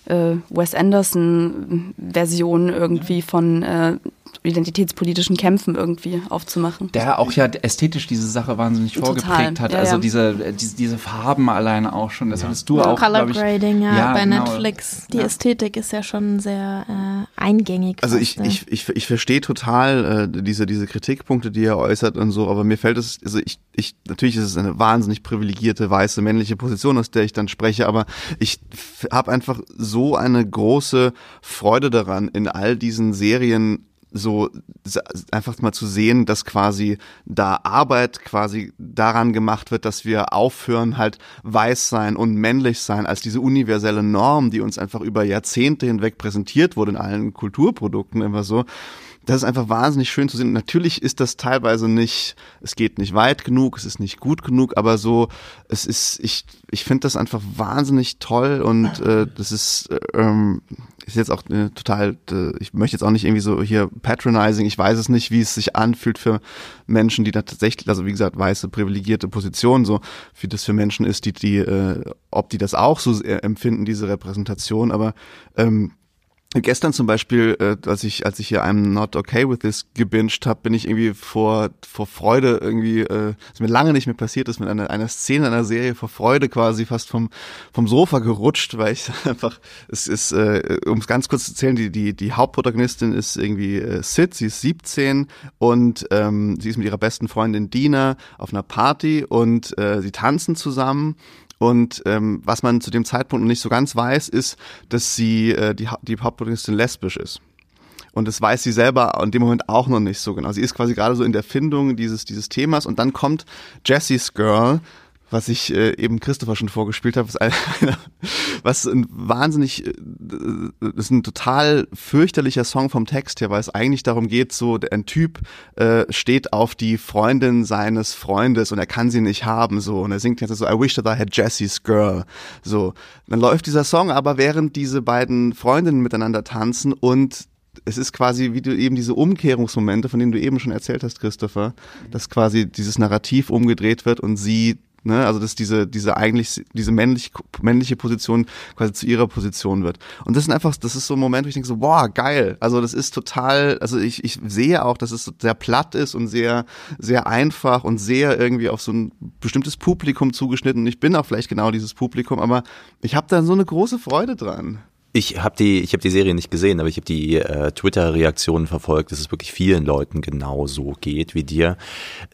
äh, Wes Anderson-Version irgendwie von äh, identitätspolitischen Kämpfen irgendwie aufzumachen. Der auch ja ästhetisch diese Sache wahnsinnig Total. vorgeprägt hat. Ja, also ja. Diese, diese, diese Farben alleine auch schon. Das ja. hattest du auch. Color Grading, ja, ja, bei genau. Netflix. Die Ästhetik ist ja schon sehr äh, eingängig. Also ich, ich, ich, ich verstehe total äh, diese, diese Kritikpunkte, die er äußert und so, aber mir fällt es, also ich, ich, natürlich ist es eine wahnsinnig privilegierte, weiße, männliche Position, aus der ich dann spreche, aber ich habe einfach so eine große Freude daran, in all diesen Serien so einfach mal zu sehen, dass quasi da Arbeit quasi daran gemacht wird, dass wir aufhören, halt weiß sein und männlich sein als diese universelle Norm, die uns einfach über Jahrzehnte hinweg präsentiert wurde in allen Kulturprodukten immer so das ist einfach wahnsinnig schön zu sehen. Natürlich ist das teilweise nicht, es geht nicht weit genug, es ist nicht gut genug, aber so, es ist, ich, ich finde das einfach wahnsinnig toll und äh, das ist, äh, ähm, ist jetzt auch äh, total, äh, ich möchte jetzt auch nicht irgendwie so hier patronizing, ich weiß es nicht, wie es sich anfühlt für Menschen, die da tatsächlich, also wie gesagt, weiße, privilegierte Positionen, so wie das für Menschen ist, die, die, äh, ob die das auch so empfinden, diese Repräsentation, aber ähm, Gestern zum Beispiel, äh, als ich als ich hier I'm Not Okay with This gebinged habe, bin ich irgendwie vor vor Freude irgendwie, äh, was mir lange nicht mehr passiert ist, mit einer einer Szene einer Serie vor Freude quasi fast vom vom Sofa gerutscht, weil ich *laughs* einfach es ist, äh, um es ganz kurz zu erzählen, die die die Hauptprotagonistin ist irgendwie äh, Sid, sie ist 17 und ähm, sie ist mit ihrer besten Freundin Dina auf einer Party und äh, sie tanzen zusammen und ähm, was man zu dem Zeitpunkt noch nicht so ganz weiß, ist, dass sie äh, die, die Hauptprotagonistin lesbisch ist. Und das weiß sie selber in dem Moment auch noch nicht so genau. Sie ist quasi gerade so in der Findung dieses, dieses Themas und dann kommt Jessie's Girl, was ich äh, eben Christopher schon vorgespielt habe, was, ein, *laughs* was ein wahnsinnig, äh, das ist ein total fürchterlicher Song vom Text her, weil es eigentlich darum geht, so ein Typ äh, steht auf die Freundin seines Freundes und er kann sie nicht haben, so und er singt jetzt so I wish that I had Jessie's girl, so. Dann läuft dieser Song, aber während diese beiden Freundinnen miteinander tanzen und es ist quasi wie du eben diese Umkehrungsmomente, von denen du eben schon erzählt hast, Christopher, dass quasi dieses Narrativ umgedreht wird und sie Ne? Also dass diese, diese eigentlich, diese männliche, männliche Position quasi zu ihrer Position wird. Und das ist einfach, das ist so ein Moment, wo ich denke so, boah, geil. Also das ist total, also ich, ich sehe auch, dass es sehr platt ist und sehr, sehr einfach und sehr irgendwie auf so ein bestimmtes Publikum zugeschnitten. Und ich bin auch vielleicht genau dieses Publikum, aber ich habe da so eine große Freude dran. Ich habe die, ich habe die Serie nicht gesehen, aber ich habe die äh, Twitter-Reaktionen verfolgt, dass es wirklich vielen Leuten genau so geht wie dir.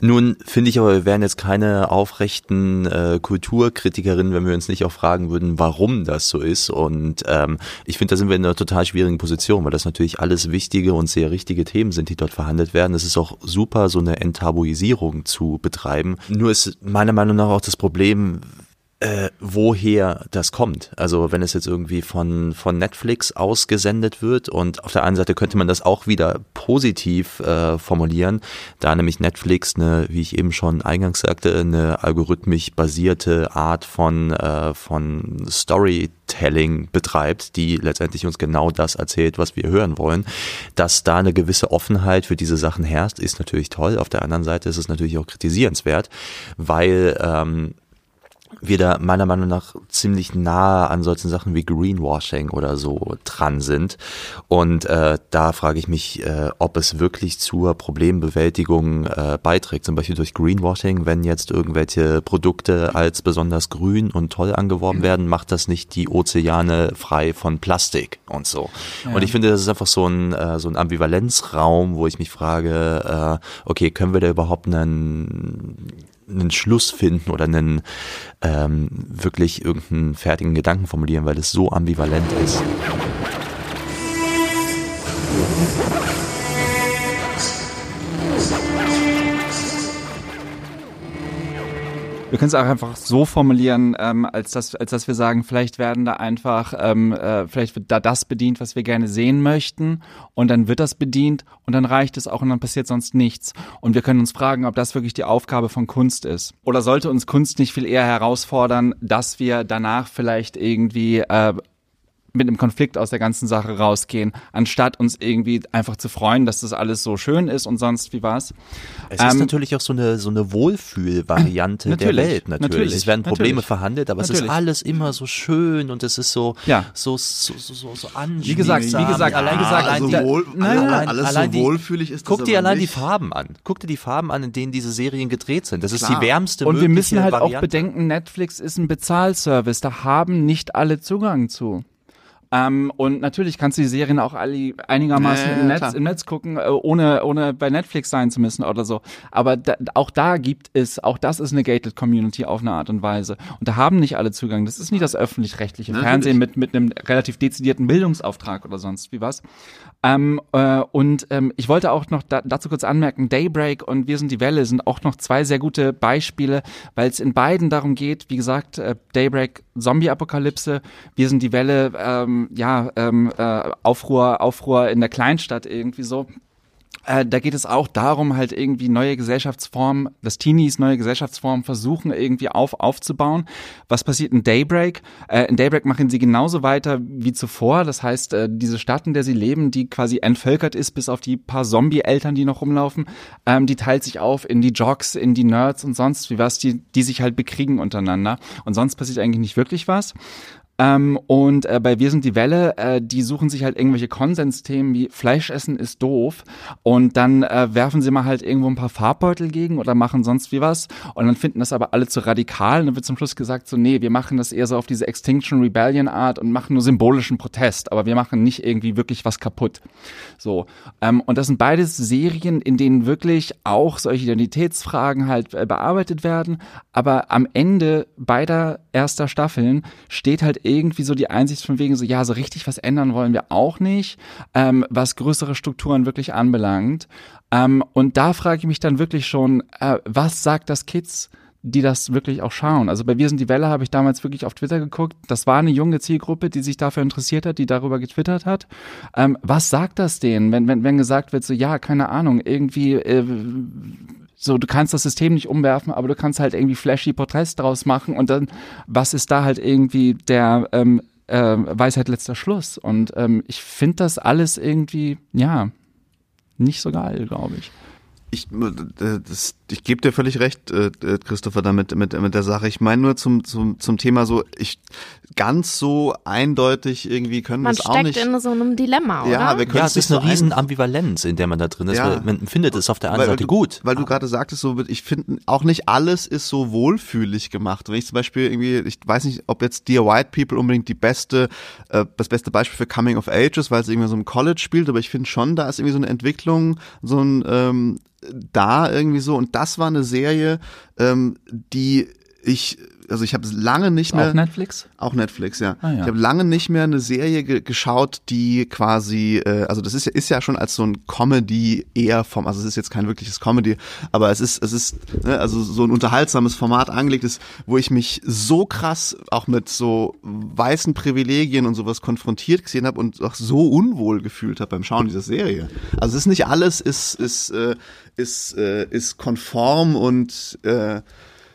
Nun finde ich aber, wir wären jetzt keine aufrechten äh, Kulturkritikerinnen, wenn wir uns nicht auch fragen würden, warum das so ist. Und ähm, ich finde, da sind wir in einer total schwierigen Position, weil das natürlich alles wichtige und sehr richtige Themen sind, die dort verhandelt werden. Es ist auch super, so eine Enttabuisierung zu betreiben. Nur ist meiner Meinung nach auch das Problem, äh, woher das kommt. Also wenn es jetzt irgendwie von, von Netflix ausgesendet wird und auf der einen Seite könnte man das auch wieder positiv äh, formulieren, da nämlich Netflix eine, wie ich eben schon eingangs sagte, eine algorithmisch basierte Art von, äh, von Storytelling betreibt, die letztendlich uns genau das erzählt, was wir hören wollen. Dass da eine gewisse Offenheit für diese Sachen herrscht, ist natürlich toll. Auf der anderen Seite ist es natürlich auch kritisierenswert, weil ähm, wir da meiner Meinung nach ziemlich nahe an solchen Sachen wie Greenwashing oder so dran sind. Und äh, da frage ich mich, äh, ob es wirklich zur Problembewältigung äh, beiträgt. Zum Beispiel durch Greenwashing, wenn jetzt irgendwelche Produkte als besonders grün und toll angeworben mhm. werden, macht das nicht die Ozeane frei von Plastik und so. Ja. Und ich finde, das ist einfach so ein, äh, so ein Ambivalenzraum, wo ich mich frage, äh, okay, können wir da überhaupt einen einen Schluss finden oder einen ähm, wirklich irgendeinen fertigen Gedanken formulieren, weil es so ambivalent ist. Wir können es auch einfach so formulieren, ähm, als dass als dass wir sagen, vielleicht werden da einfach ähm, äh, vielleicht wird da das bedient, was wir gerne sehen möchten und dann wird das bedient und dann reicht es auch und dann passiert sonst nichts. Und wir können uns fragen, ob das wirklich die Aufgabe von Kunst ist. Oder sollte uns Kunst nicht viel eher herausfordern, dass wir danach vielleicht irgendwie äh, mit einem Konflikt aus der ganzen Sache rausgehen, anstatt uns irgendwie einfach zu freuen, dass das alles so schön ist und sonst wie war's. Es ähm, ist natürlich auch so eine so eine Wohlfühlvariante der Welt natürlich. natürlich. Es werden Probleme natürlich. verhandelt, aber natürlich. es ist alles immer so schön und es ist so ja. so so so so, so. Wie gesagt, wie gesagt, allein gesagt, also allein, wohl, nein, allein, alles allein so wohlfühlig ist. Guck dir allein nicht. die Farben an. Guck dir die Farben an, in denen diese Serien gedreht sind. Das Klar. ist die wärmste Und wir müssen halt Variante. auch bedenken, Netflix ist ein Bezahlservice, da haben nicht alle Zugang zu. Ähm, und natürlich kannst du die Serien auch alle einigermaßen ja, im, Netz, im Netz gucken, äh, ohne, ohne bei Netflix sein zu müssen oder so. Aber da, auch da gibt es, auch das ist eine gated Community auf eine Art und Weise. Und da haben nicht alle Zugang. Das ist nicht das öffentlich-rechtliche Fernsehen mit, mit einem relativ dezidierten Bildungsauftrag oder sonst wie was. Ähm, äh, und ähm, ich wollte auch noch da, dazu kurz anmerken, Daybreak und Wir sind die Welle sind auch noch zwei sehr gute Beispiele, weil es in beiden darum geht, wie gesagt, äh, Daybreak Zombie-Apokalypse, Wir sind die Welle, ähm, ja, ähm, äh, Aufruhr, Aufruhr in der Kleinstadt irgendwie so. Äh, da geht es auch darum, halt irgendwie neue Gesellschaftsformen, dass Teenies neue Gesellschaftsformen versuchen irgendwie auf, aufzubauen. Was passiert in Daybreak? Äh, in Daybreak machen sie genauso weiter wie zuvor. Das heißt, äh, diese Stadt, in der sie leben, die quasi entvölkert ist, bis auf die paar Zombie-Eltern, die noch rumlaufen, ähm, die teilt sich auf in die Jocks, in die Nerds und sonst wie was, die, die sich halt bekriegen untereinander. Und sonst passiert eigentlich nicht wirklich was. Ähm, und äh, bei Wir sind die Welle, äh, die suchen sich halt irgendwelche Konsensthemen wie Fleischessen ist doof und dann äh, werfen sie mal halt irgendwo ein paar Farbbeutel gegen oder machen sonst wie was und dann finden das aber alle zu radikal und dann wird zum Schluss gesagt so, nee, wir machen das eher so auf diese Extinction Rebellion Art und machen nur symbolischen Protest, aber wir machen nicht irgendwie wirklich was kaputt. So. Ähm, und das sind beides Serien, in denen wirklich auch solche Identitätsfragen halt äh, bearbeitet werden, aber am Ende beider erster Staffeln steht halt irgendwie so die Einsicht von wegen so, ja, so richtig was ändern wollen wir auch nicht, ähm, was größere Strukturen wirklich anbelangt. Ähm, und da frage ich mich dann wirklich schon, äh, was sagt das Kids? die das wirklich auch schauen. Also bei Wir sind die Welle habe ich damals wirklich auf Twitter geguckt. Das war eine junge Zielgruppe, die sich dafür interessiert hat, die darüber getwittert hat. Ähm, was sagt das denen, wenn, wenn, wenn gesagt wird, so ja, keine Ahnung, irgendwie äh, so, du kannst das System nicht umwerfen, aber du kannst halt irgendwie flashy Porträts draus machen und dann, was ist da halt irgendwie der ähm, äh, Weisheit letzter Schluss? Und ähm, ich finde das alles irgendwie, ja, nicht so geil, glaube ich ich, äh, das, ich gebe dir völlig recht, äh, äh, Christopher, damit mit, mit der Sache. Ich meine nur zum, zum, zum Thema so, ich ganz so eindeutig irgendwie können wir es auch nicht. Man steckt in so einem Dilemma, oder? Ja, wir können ja es ist eine so riesen Ambivalenz, in der man da drin ist. Ja. Man findet es auf der einen weil, Seite du, gut. Weil du gerade sagtest, so, ich finde auch nicht alles ist so wohlfühlig gemacht. Wenn ich zum Beispiel irgendwie, ich weiß nicht, ob jetzt Dear White People unbedingt die beste, äh, das beste Beispiel für Coming of Ages, weil es irgendwie so im College spielt, aber ich finde schon, da ist irgendwie so eine Entwicklung, so ein ähm, da irgendwie so. Und das war eine Serie, ähm, die ich also ich habe lange nicht mehr. Auch Netflix? Auch Netflix, ja. Ah, ja. Ich habe lange nicht mehr eine Serie ge geschaut, die quasi, äh, also das ist ja, ist ja schon als so ein Comedy eher vom, also es ist jetzt kein wirkliches Comedy, aber es ist, es ist, ne, also so ein unterhaltsames Format angelegt ist, wo ich mich so krass auch mit so weißen Privilegien und sowas konfrontiert gesehen habe und auch so unwohl gefühlt habe beim Schauen dieser Serie. Also es ist nicht alles ist, ist, äh, ist, äh, ist konform und äh,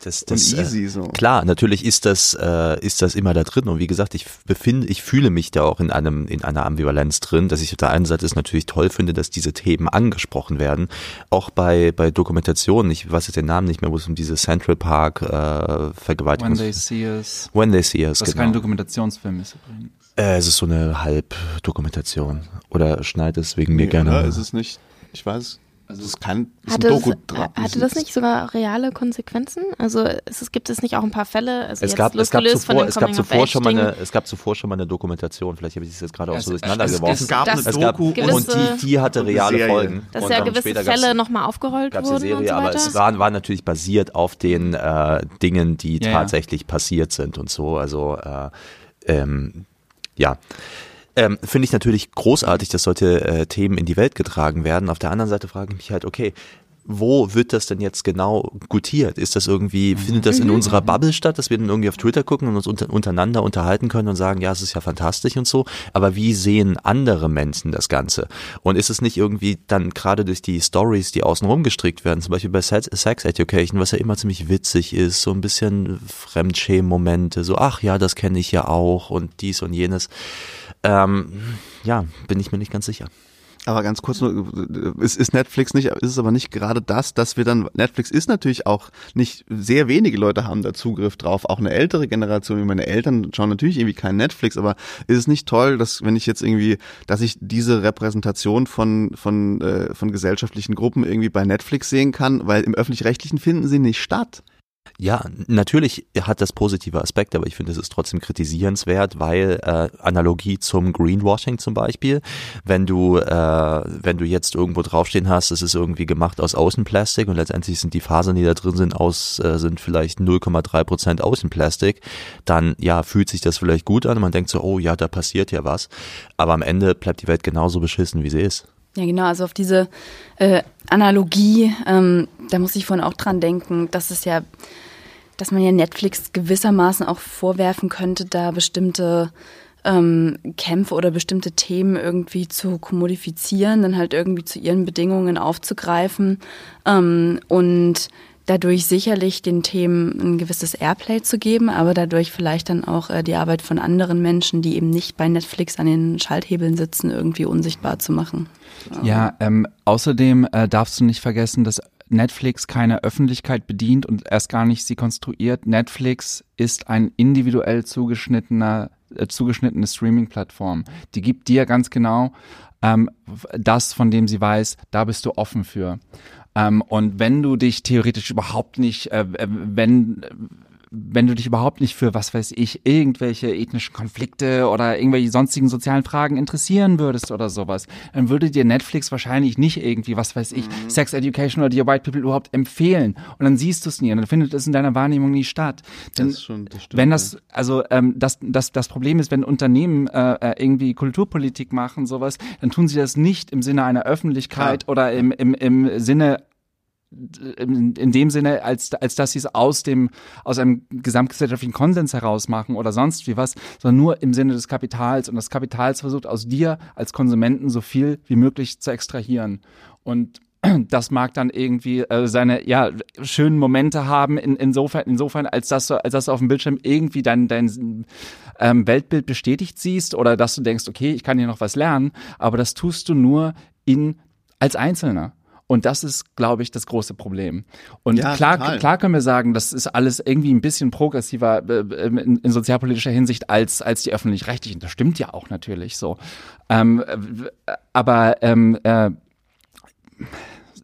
das, das, und äh, easy so. Klar, natürlich ist das, äh, ist das immer da drin. Und wie gesagt, ich befinde, ich fühle mich da auch in einem, in einer Ambivalenz drin, dass ich auf der einen Seite es natürlich toll finde, dass diese Themen angesprochen werden. Auch bei, bei Dokumentationen, ich weiß jetzt den Namen nicht mehr, wo es um diese Central Park äh, Vergewaltigung When They See Us. When They See Us, Was genau. kein Dokumentationsfilm ist übrigens. Äh, es ist so eine Halbdokumentation. Oder schneidet es wegen nee, mir gerne. Oder ist es nicht? Ich weiß also es kann ist hatte, ein Doku es, hatte das nicht sogar reale Konsequenzen? Also es, gibt es nicht auch ein paar Fälle? Also es, gab, es, gab zuvor, es, gab zuvor schon mal eine, es gab zuvor schon mal eine Dokumentation, vielleicht habe ich das jetzt gerade auch so durcheinander geworfen. Es gab eine Doku gab, und die, die hatte reale Serie. Folgen. Dass ja gewisse Fälle nochmal aufgerollt wurden eine Serie, und so aber es war, war natürlich basiert auf den äh, Dingen, die ja, tatsächlich ja. passiert sind und so. Also äh, ähm, ja. Ähm, Finde ich natürlich großartig, dass solche äh, Themen in die Welt getragen werden. Auf der anderen Seite frage ich mich halt, okay, wo wird das denn jetzt genau gutiert? Ist das irgendwie, findet das in mhm. unserer Bubble statt, dass wir dann irgendwie auf Twitter gucken und uns unter, untereinander unterhalten können und sagen, ja, es ist ja fantastisch und so, aber wie sehen andere Menschen das Ganze? Und ist es nicht irgendwie dann gerade durch die Stories, die außenrum gestrickt werden, zum Beispiel bei Sex Education, was ja immer ziemlich witzig ist, so ein bisschen Fremdschämen-Momente, so, ach ja, das kenne ich ja auch und dies und jenes. Ähm, ja, bin ich mir nicht ganz sicher. Aber ganz kurz nur, ist, ist Netflix nicht, ist es aber nicht gerade das, dass wir dann, Netflix ist natürlich auch nicht, sehr wenige Leute haben da Zugriff drauf, auch eine ältere Generation, wie meine Eltern schauen natürlich irgendwie kein Netflix, aber ist es nicht toll, dass wenn ich jetzt irgendwie, dass ich diese Repräsentation von, von, äh, von gesellschaftlichen Gruppen irgendwie bei Netflix sehen kann, weil im Öffentlich-Rechtlichen finden sie nicht statt. Ja, natürlich hat das positive Aspekte, aber ich finde, es ist trotzdem kritisierenswert, weil äh, Analogie zum Greenwashing zum Beispiel, wenn du äh, wenn du jetzt irgendwo draufstehen hast, es ist irgendwie gemacht aus Außenplastik und letztendlich sind die Fasern, die da drin sind, aus äh, sind vielleicht 0,3 Prozent Außenplastik, dann ja fühlt sich das vielleicht gut an und man denkt so, oh ja, da passiert ja was, aber am Ende bleibt die Welt genauso beschissen, wie sie ist. Ja, genau, also auf diese äh, Analogie, ähm, da muss ich vorhin auch dran denken, dass es ja, dass man ja Netflix gewissermaßen auch vorwerfen könnte, da bestimmte ähm, Kämpfe oder bestimmte Themen irgendwie zu kommodifizieren, dann halt irgendwie zu ihren Bedingungen aufzugreifen. Ähm, und dadurch sicherlich den Themen ein gewisses Airplay zu geben, aber dadurch vielleicht dann auch äh, die Arbeit von anderen Menschen, die eben nicht bei Netflix an den Schalthebeln sitzen, irgendwie unsichtbar zu machen. Ja, ähm, außerdem äh, darfst du nicht vergessen, dass Netflix keine Öffentlichkeit bedient und erst gar nicht sie konstruiert. Netflix ist ein individuell zugeschnittener, äh, zugeschnittene Streaming-Plattform. Die gibt dir ganz genau ähm, das, von dem sie weiß, da bist du offen für. Ähm, und wenn du dich theoretisch überhaupt nicht, äh, äh wenn wenn du dich überhaupt nicht für, was weiß ich, irgendwelche ethnischen Konflikte oder irgendwelche sonstigen sozialen Fragen interessieren würdest oder sowas, dann würde dir Netflix wahrscheinlich nicht irgendwie, was weiß ich, mhm. Sex Education oder Dear White People überhaupt empfehlen. Und dann siehst du es nie und dann findet es in deiner Wahrnehmung nie statt. Denn das schon, das stimmt, wenn das, also ähm, das, das, das Problem ist, wenn Unternehmen äh, äh, irgendwie Kulturpolitik machen, sowas, dann tun sie das nicht im Sinne einer Öffentlichkeit Klar. oder im, im, im Sinne in, dem Sinne, als, als dass sie es aus dem, aus einem gesamtgesellschaftlichen Konsens heraus machen oder sonst wie was, sondern nur im Sinne des Kapitals. Und das Kapitals versucht aus dir als Konsumenten so viel wie möglich zu extrahieren. Und *clears throat* das mag dann irgendwie äh, seine ja schönen Momente haben in, insofern insofern als dass du als dass du auf dem Bildschirm irgendwie dein dein ähm, Weltbild bestätigt siehst oder dass du denkst okay ich kann hier noch was lernen aber das tust du nur in als Einzelner und das ist, glaube ich, das große Problem. Und ja, klar, klar können wir sagen, das ist alles irgendwie ein bisschen progressiver äh, in, in, sozialpolitischer Hinsicht als, als die öffentlich-rechtlichen. Das stimmt ja auch natürlich so. Ähm, aber ähm, äh,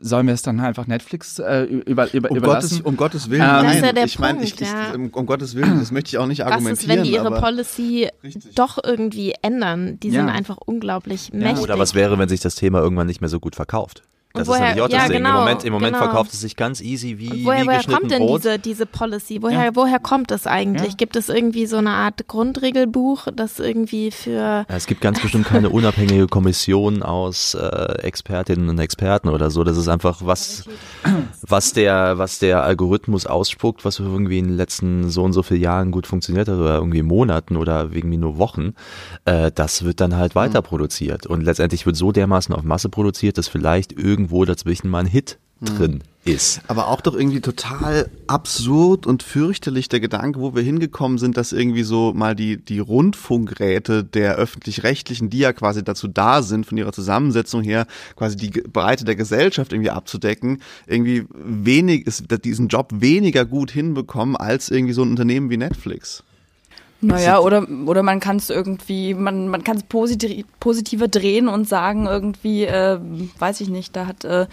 sollen wir es dann einfach Netflix äh, über, über, um überlassen? Gottes, um Gottes Willen, ähm, nein. Ja ich meine, ich, ja. um, um, Gottes Willen, das möchte ich auch nicht argumentieren. Was ist, wenn die ihre Policy richtig. doch irgendwie ändern? Die ja. sind einfach unglaublich mächtig. Oder was wäre, wenn sich das Thema irgendwann nicht mehr so gut verkauft? Das woher, ist natürlich auch das ja, Ding. Genau, Im Moment, im Moment genau. verkauft es sich ganz easy wie, woher, wie woher kommt denn Brot. diese, diese Policy? Woher, ja. woher kommt es eigentlich? Ja. Gibt es irgendwie so eine Art Grundregelbuch, das irgendwie für... Es gibt ganz bestimmt keine *laughs* unabhängige Kommission aus äh, Expertinnen und Experten oder so. Das ist einfach was, was der, was der Algorithmus ausspuckt, was irgendwie in den letzten so und so vielen Jahren gut funktioniert hat oder irgendwie Monaten oder irgendwie nur Wochen. Äh, das wird dann halt weiter mhm. produziert. Und letztendlich wird so dermaßen auf Masse produziert, dass vielleicht irgendwie irgendwo dazwischen mal ein Hit hm. drin ist. Aber auch doch irgendwie total absurd und fürchterlich der Gedanke, wo wir hingekommen sind, dass irgendwie so mal die, die Rundfunkräte der öffentlich-rechtlichen, die ja quasi dazu da sind, von ihrer Zusammensetzung her, quasi die Breite der Gesellschaft irgendwie abzudecken, irgendwie wenig, ist, diesen Job weniger gut hinbekommen als irgendwie so ein Unternehmen wie Netflix. Naja, oder, oder man kann es irgendwie, man, man kann es positiv, positiver drehen und sagen, irgendwie, äh, weiß ich nicht, da hat äh,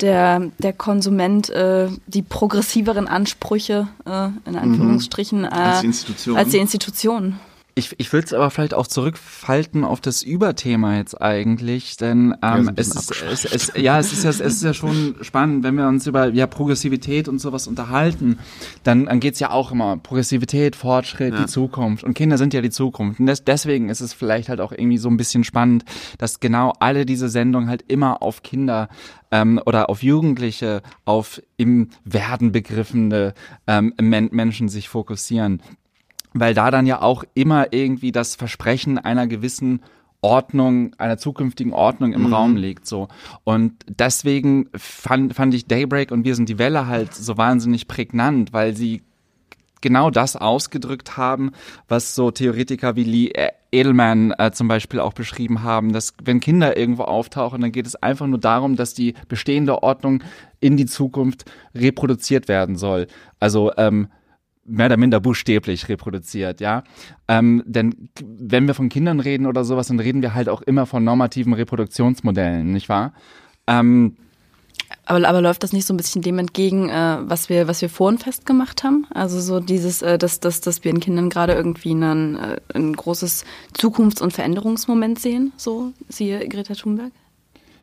der, der Konsument äh, die progressiveren Ansprüche, äh, in Anführungsstrichen, mhm. als die Institution. Als die Institution. Ich, ich würde es aber vielleicht auch zurückfalten auf das Überthema jetzt eigentlich, denn ähm, ja, es, ist, es, es, ja, es ist ja, es ist ja schon *laughs* spannend, wenn wir uns über ja, Progressivität und sowas unterhalten, dann, dann geht's ja auch immer. Progressivität, Fortschritt, ja. die Zukunft. Und Kinder sind ja die Zukunft. Und das, deswegen ist es vielleicht halt auch irgendwie so ein bisschen spannend, dass genau alle diese Sendungen halt immer auf Kinder ähm, oder auf Jugendliche, auf im Werden begriffene ähm, Men Menschen sich fokussieren weil da dann ja auch immer irgendwie das Versprechen einer gewissen Ordnung, einer zukünftigen Ordnung im mhm. Raum liegt, so. Und deswegen fand, fand ich Daybreak und Wir sind die Welle halt so wahnsinnig prägnant, weil sie genau das ausgedrückt haben, was so Theoretiker wie Lee Edelman äh, zum Beispiel auch beschrieben haben, dass wenn Kinder irgendwo auftauchen, dann geht es einfach nur darum, dass die bestehende Ordnung in die Zukunft reproduziert werden soll. Also ähm, mehr oder minder buchstäblich reproduziert, ja. Ähm, denn wenn wir von Kindern reden oder sowas, dann reden wir halt auch immer von normativen Reproduktionsmodellen, nicht wahr? Ähm, aber, aber läuft das nicht so ein bisschen dem entgegen, äh, was wir, was wir vorhin festgemacht haben? Also so dieses, äh, dass, dass, dass wir in Kindern gerade irgendwie einen, äh, ein großes Zukunfts- und Veränderungsmoment sehen, so siehe Greta Thunberg?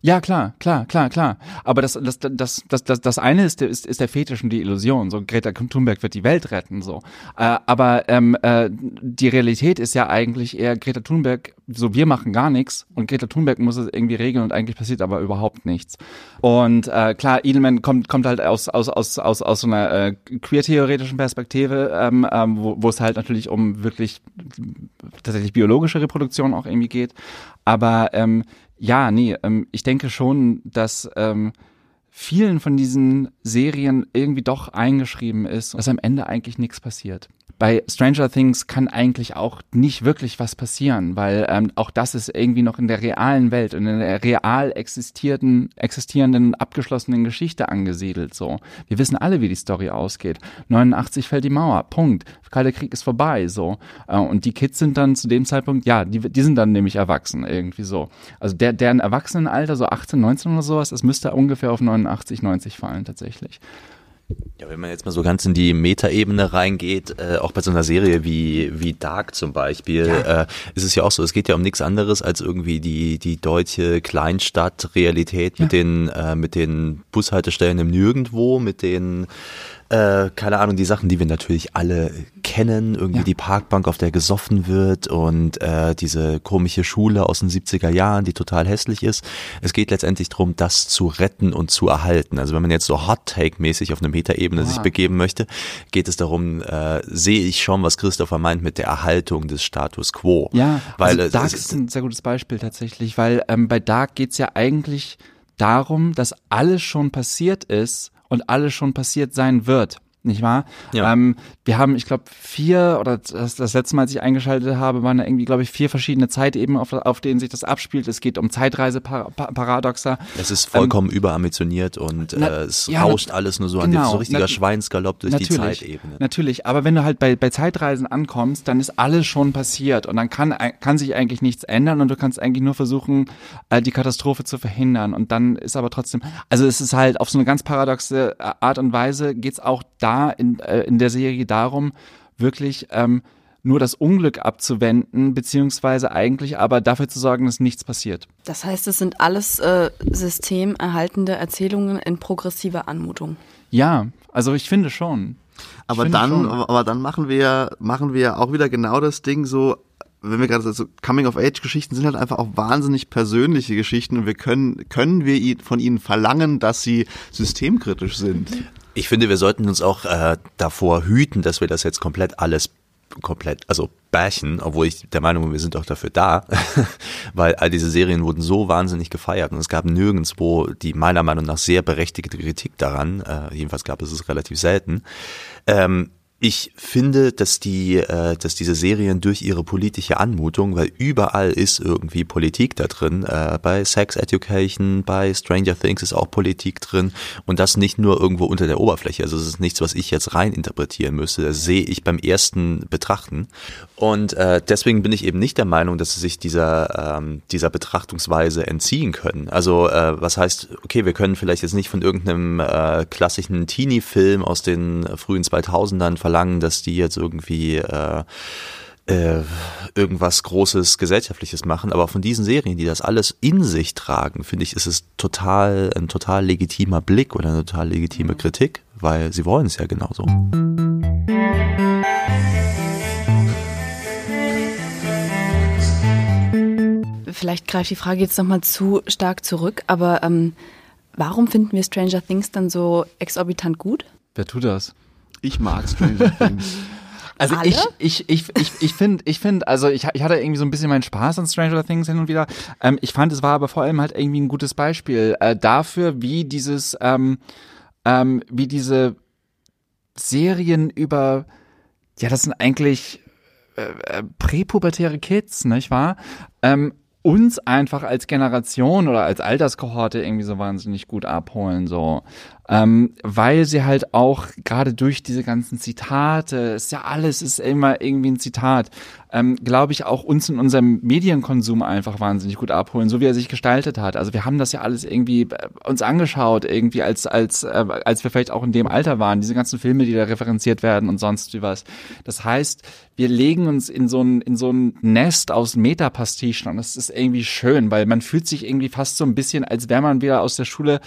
Ja, klar, klar, klar, klar. Aber das, das, das, das, das, das eine ist, ist, ist der Fetisch und die Illusion. So, Greta Thunberg wird die Welt retten, so. Äh, aber ähm, äh, die Realität ist ja eigentlich eher Greta Thunberg, so wir machen gar nichts und Greta Thunberg muss es irgendwie regeln und eigentlich passiert aber überhaupt nichts. Und äh, klar, Edelman kommt, kommt halt aus, aus, aus, aus, aus so einer äh, queer-theoretischen Perspektive, ähm, ähm, wo, wo es halt natürlich um wirklich tatsächlich biologische Reproduktion auch irgendwie geht. Aber ähm, ja, nee, ähm, ich denke schon, dass ähm, vielen von diesen Serien irgendwie doch eingeschrieben ist, dass am Ende eigentlich nichts passiert bei Stranger Things kann eigentlich auch nicht wirklich was passieren, weil ähm, auch das ist irgendwie noch in der realen Welt und in der real existierenden, existierenden, abgeschlossenen Geschichte angesiedelt. So, wir wissen alle, wie die Story ausgeht. 89 fällt die Mauer, Punkt. Kalte Krieg ist vorbei. So äh, und die Kids sind dann zu dem Zeitpunkt, ja, die, die sind dann nämlich erwachsen irgendwie so. Also der deren Erwachsenenalter so 18, 19 oder sowas, das müsste ungefähr auf 89, 90 fallen tatsächlich. Ja, wenn man jetzt mal so ganz in die Metaebene reingeht, äh, auch bei so einer Serie wie, wie Dark zum Beispiel, ja. äh, ist es ja auch so, es geht ja um nichts anderes als irgendwie die, die deutsche Kleinstadt-Realität ja. mit den, äh, mit den Bushaltestellen im Nirgendwo, mit den äh, keine Ahnung, die Sachen, die wir natürlich alle kennen, irgendwie ja. die Parkbank, auf der gesoffen wird und äh, diese komische Schule aus den 70er Jahren, die total hässlich ist. Es geht letztendlich darum, das zu retten und zu erhalten. Also wenn man jetzt so Hot-Take-mäßig auf eine Metaebene ah. sich begeben möchte, geht es darum, äh, sehe ich schon, was Christopher meint mit der Erhaltung des Status Quo. Ja, weil also Dark ist ein sehr gutes Beispiel tatsächlich, weil ähm, bei Dark geht's ja eigentlich darum, dass alles schon passiert ist und alles schon passiert sein wird nicht wahr? Ja. Ähm, wir haben, ich glaube, vier oder das, das letzte Mal, als ich eingeschaltet habe, waren da irgendwie, glaube ich, vier verschiedene Zeitebenen, auf, auf denen sich das abspielt. Es geht um Zeitreiseparadoxa. Es ist vollkommen ähm, überambitioniert und na, äh, es ja, rauscht alles nur so genau, an so richtiger na, Schweinsgalopp durch die Zeitebene. Natürlich, aber wenn du halt bei, bei Zeitreisen ankommst, dann ist alles schon passiert und dann kann, kann sich eigentlich nichts ändern und du kannst eigentlich nur versuchen, äh, die Katastrophe zu verhindern. Und dann ist aber trotzdem, also es ist halt auf so eine ganz paradoxe Art und Weise geht's auch da in, äh, in der Serie darum, wirklich ähm, nur das Unglück abzuwenden, beziehungsweise eigentlich aber dafür zu sorgen, dass nichts passiert. Das heißt, es sind alles äh, systemerhaltende Erzählungen in progressiver Anmutung. Ja, also ich finde schon. Aber finde dann, schon. aber dann machen wir, machen wir auch wieder genau das Ding so, wenn wir gerade so Coming-of-Age-Geschichten sind halt einfach auch wahnsinnig persönliche Geschichten und wir können, können wir von ihnen verlangen, dass sie systemkritisch sind. Ich finde, wir sollten uns auch äh, davor hüten, dass wir das jetzt komplett alles komplett, also bärchen, obwohl ich der Meinung bin, wir sind auch dafür da, *laughs* weil all diese Serien wurden so wahnsinnig gefeiert und es gab nirgendwo die meiner Meinung nach sehr berechtigte Kritik daran, äh, jedenfalls gab es es relativ selten. Ähm, ich finde, dass die, äh, dass diese Serien durch ihre politische Anmutung, weil überall ist irgendwie Politik da drin, äh, bei Sex Education, bei Stranger Things ist auch Politik drin und das nicht nur irgendwo unter der Oberfläche. Also es ist nichts, was ich jetzt rein interpretieren müsste. Das sehe ich beim ersten Betrachten. Und äh, deswegen bin ich eben nicht der Meinung, dass sie sich dieser, ähm, dieser Betrachtungsweise entziehen können. Also äh, was heißt, okay, wir können vielleicht jetzt nicht von irgendeinem äh, klassischen Teenie-Film aus den frühen 2000ern verlangen, dass die jetzt irgendwie äh, äh, irgendwas Großes Gesellschaftliches machen, aber von diesen Serien, die das alles in sich tragen, finde ich, ist es total ein total legitimer Blick oder eine total legitime Kritik, weil sie wollen es ja genauso. Vielleicht greift die Frage jetzt nochmal zu stark zurück, aber ähm, warum finden wir Stranger Things dann so exorbitant gut? Wer tut das? Ich mag Stranger Things. *laughs* Also Alle? ich, ich, ich, ich, ich finde, ich finde, also ich, ich hatte irgendwie so ein bisschen meinen Spaß an Stranger Things hin und wieder. Ähm, ich fand, es war aber vor allem halt irgendwie ein gutes Beispiel äh, dafür, wie dieses, ähm, ähm, wie diese Serien über, ja, das sind eigentlich äh, äh präpubertäre Kids, nicht wahr? Ähm, uns einfach als Generation oder als Alterskohorte irgendwie so wahnsinnig gut abholen, so ähm, weil sie halt auch gerade durch diese ganzen Zitate, ist ja alles ist immer irgendwie ein Zitat, ähm, glaube ich auch uns in unserem Medienkonsum einfach wahnsinnig gut abholen, so wie er sich gestaltet hat. Also wir haben das ja alles irgendwie äh, uns angeschaut, irgendwie als als äh, als wir vielleicht auch in dem Alter waren, diese ganzen Filme, die da referenziert werden und sonst wie was. Das heißt, wir legen uns in so ein in so ein Nest aus Metapastichen und das ist irgendwie schön, weil man fühlt sich irgendwie fast so ein bisschen, als wäre man wieder aus der Schule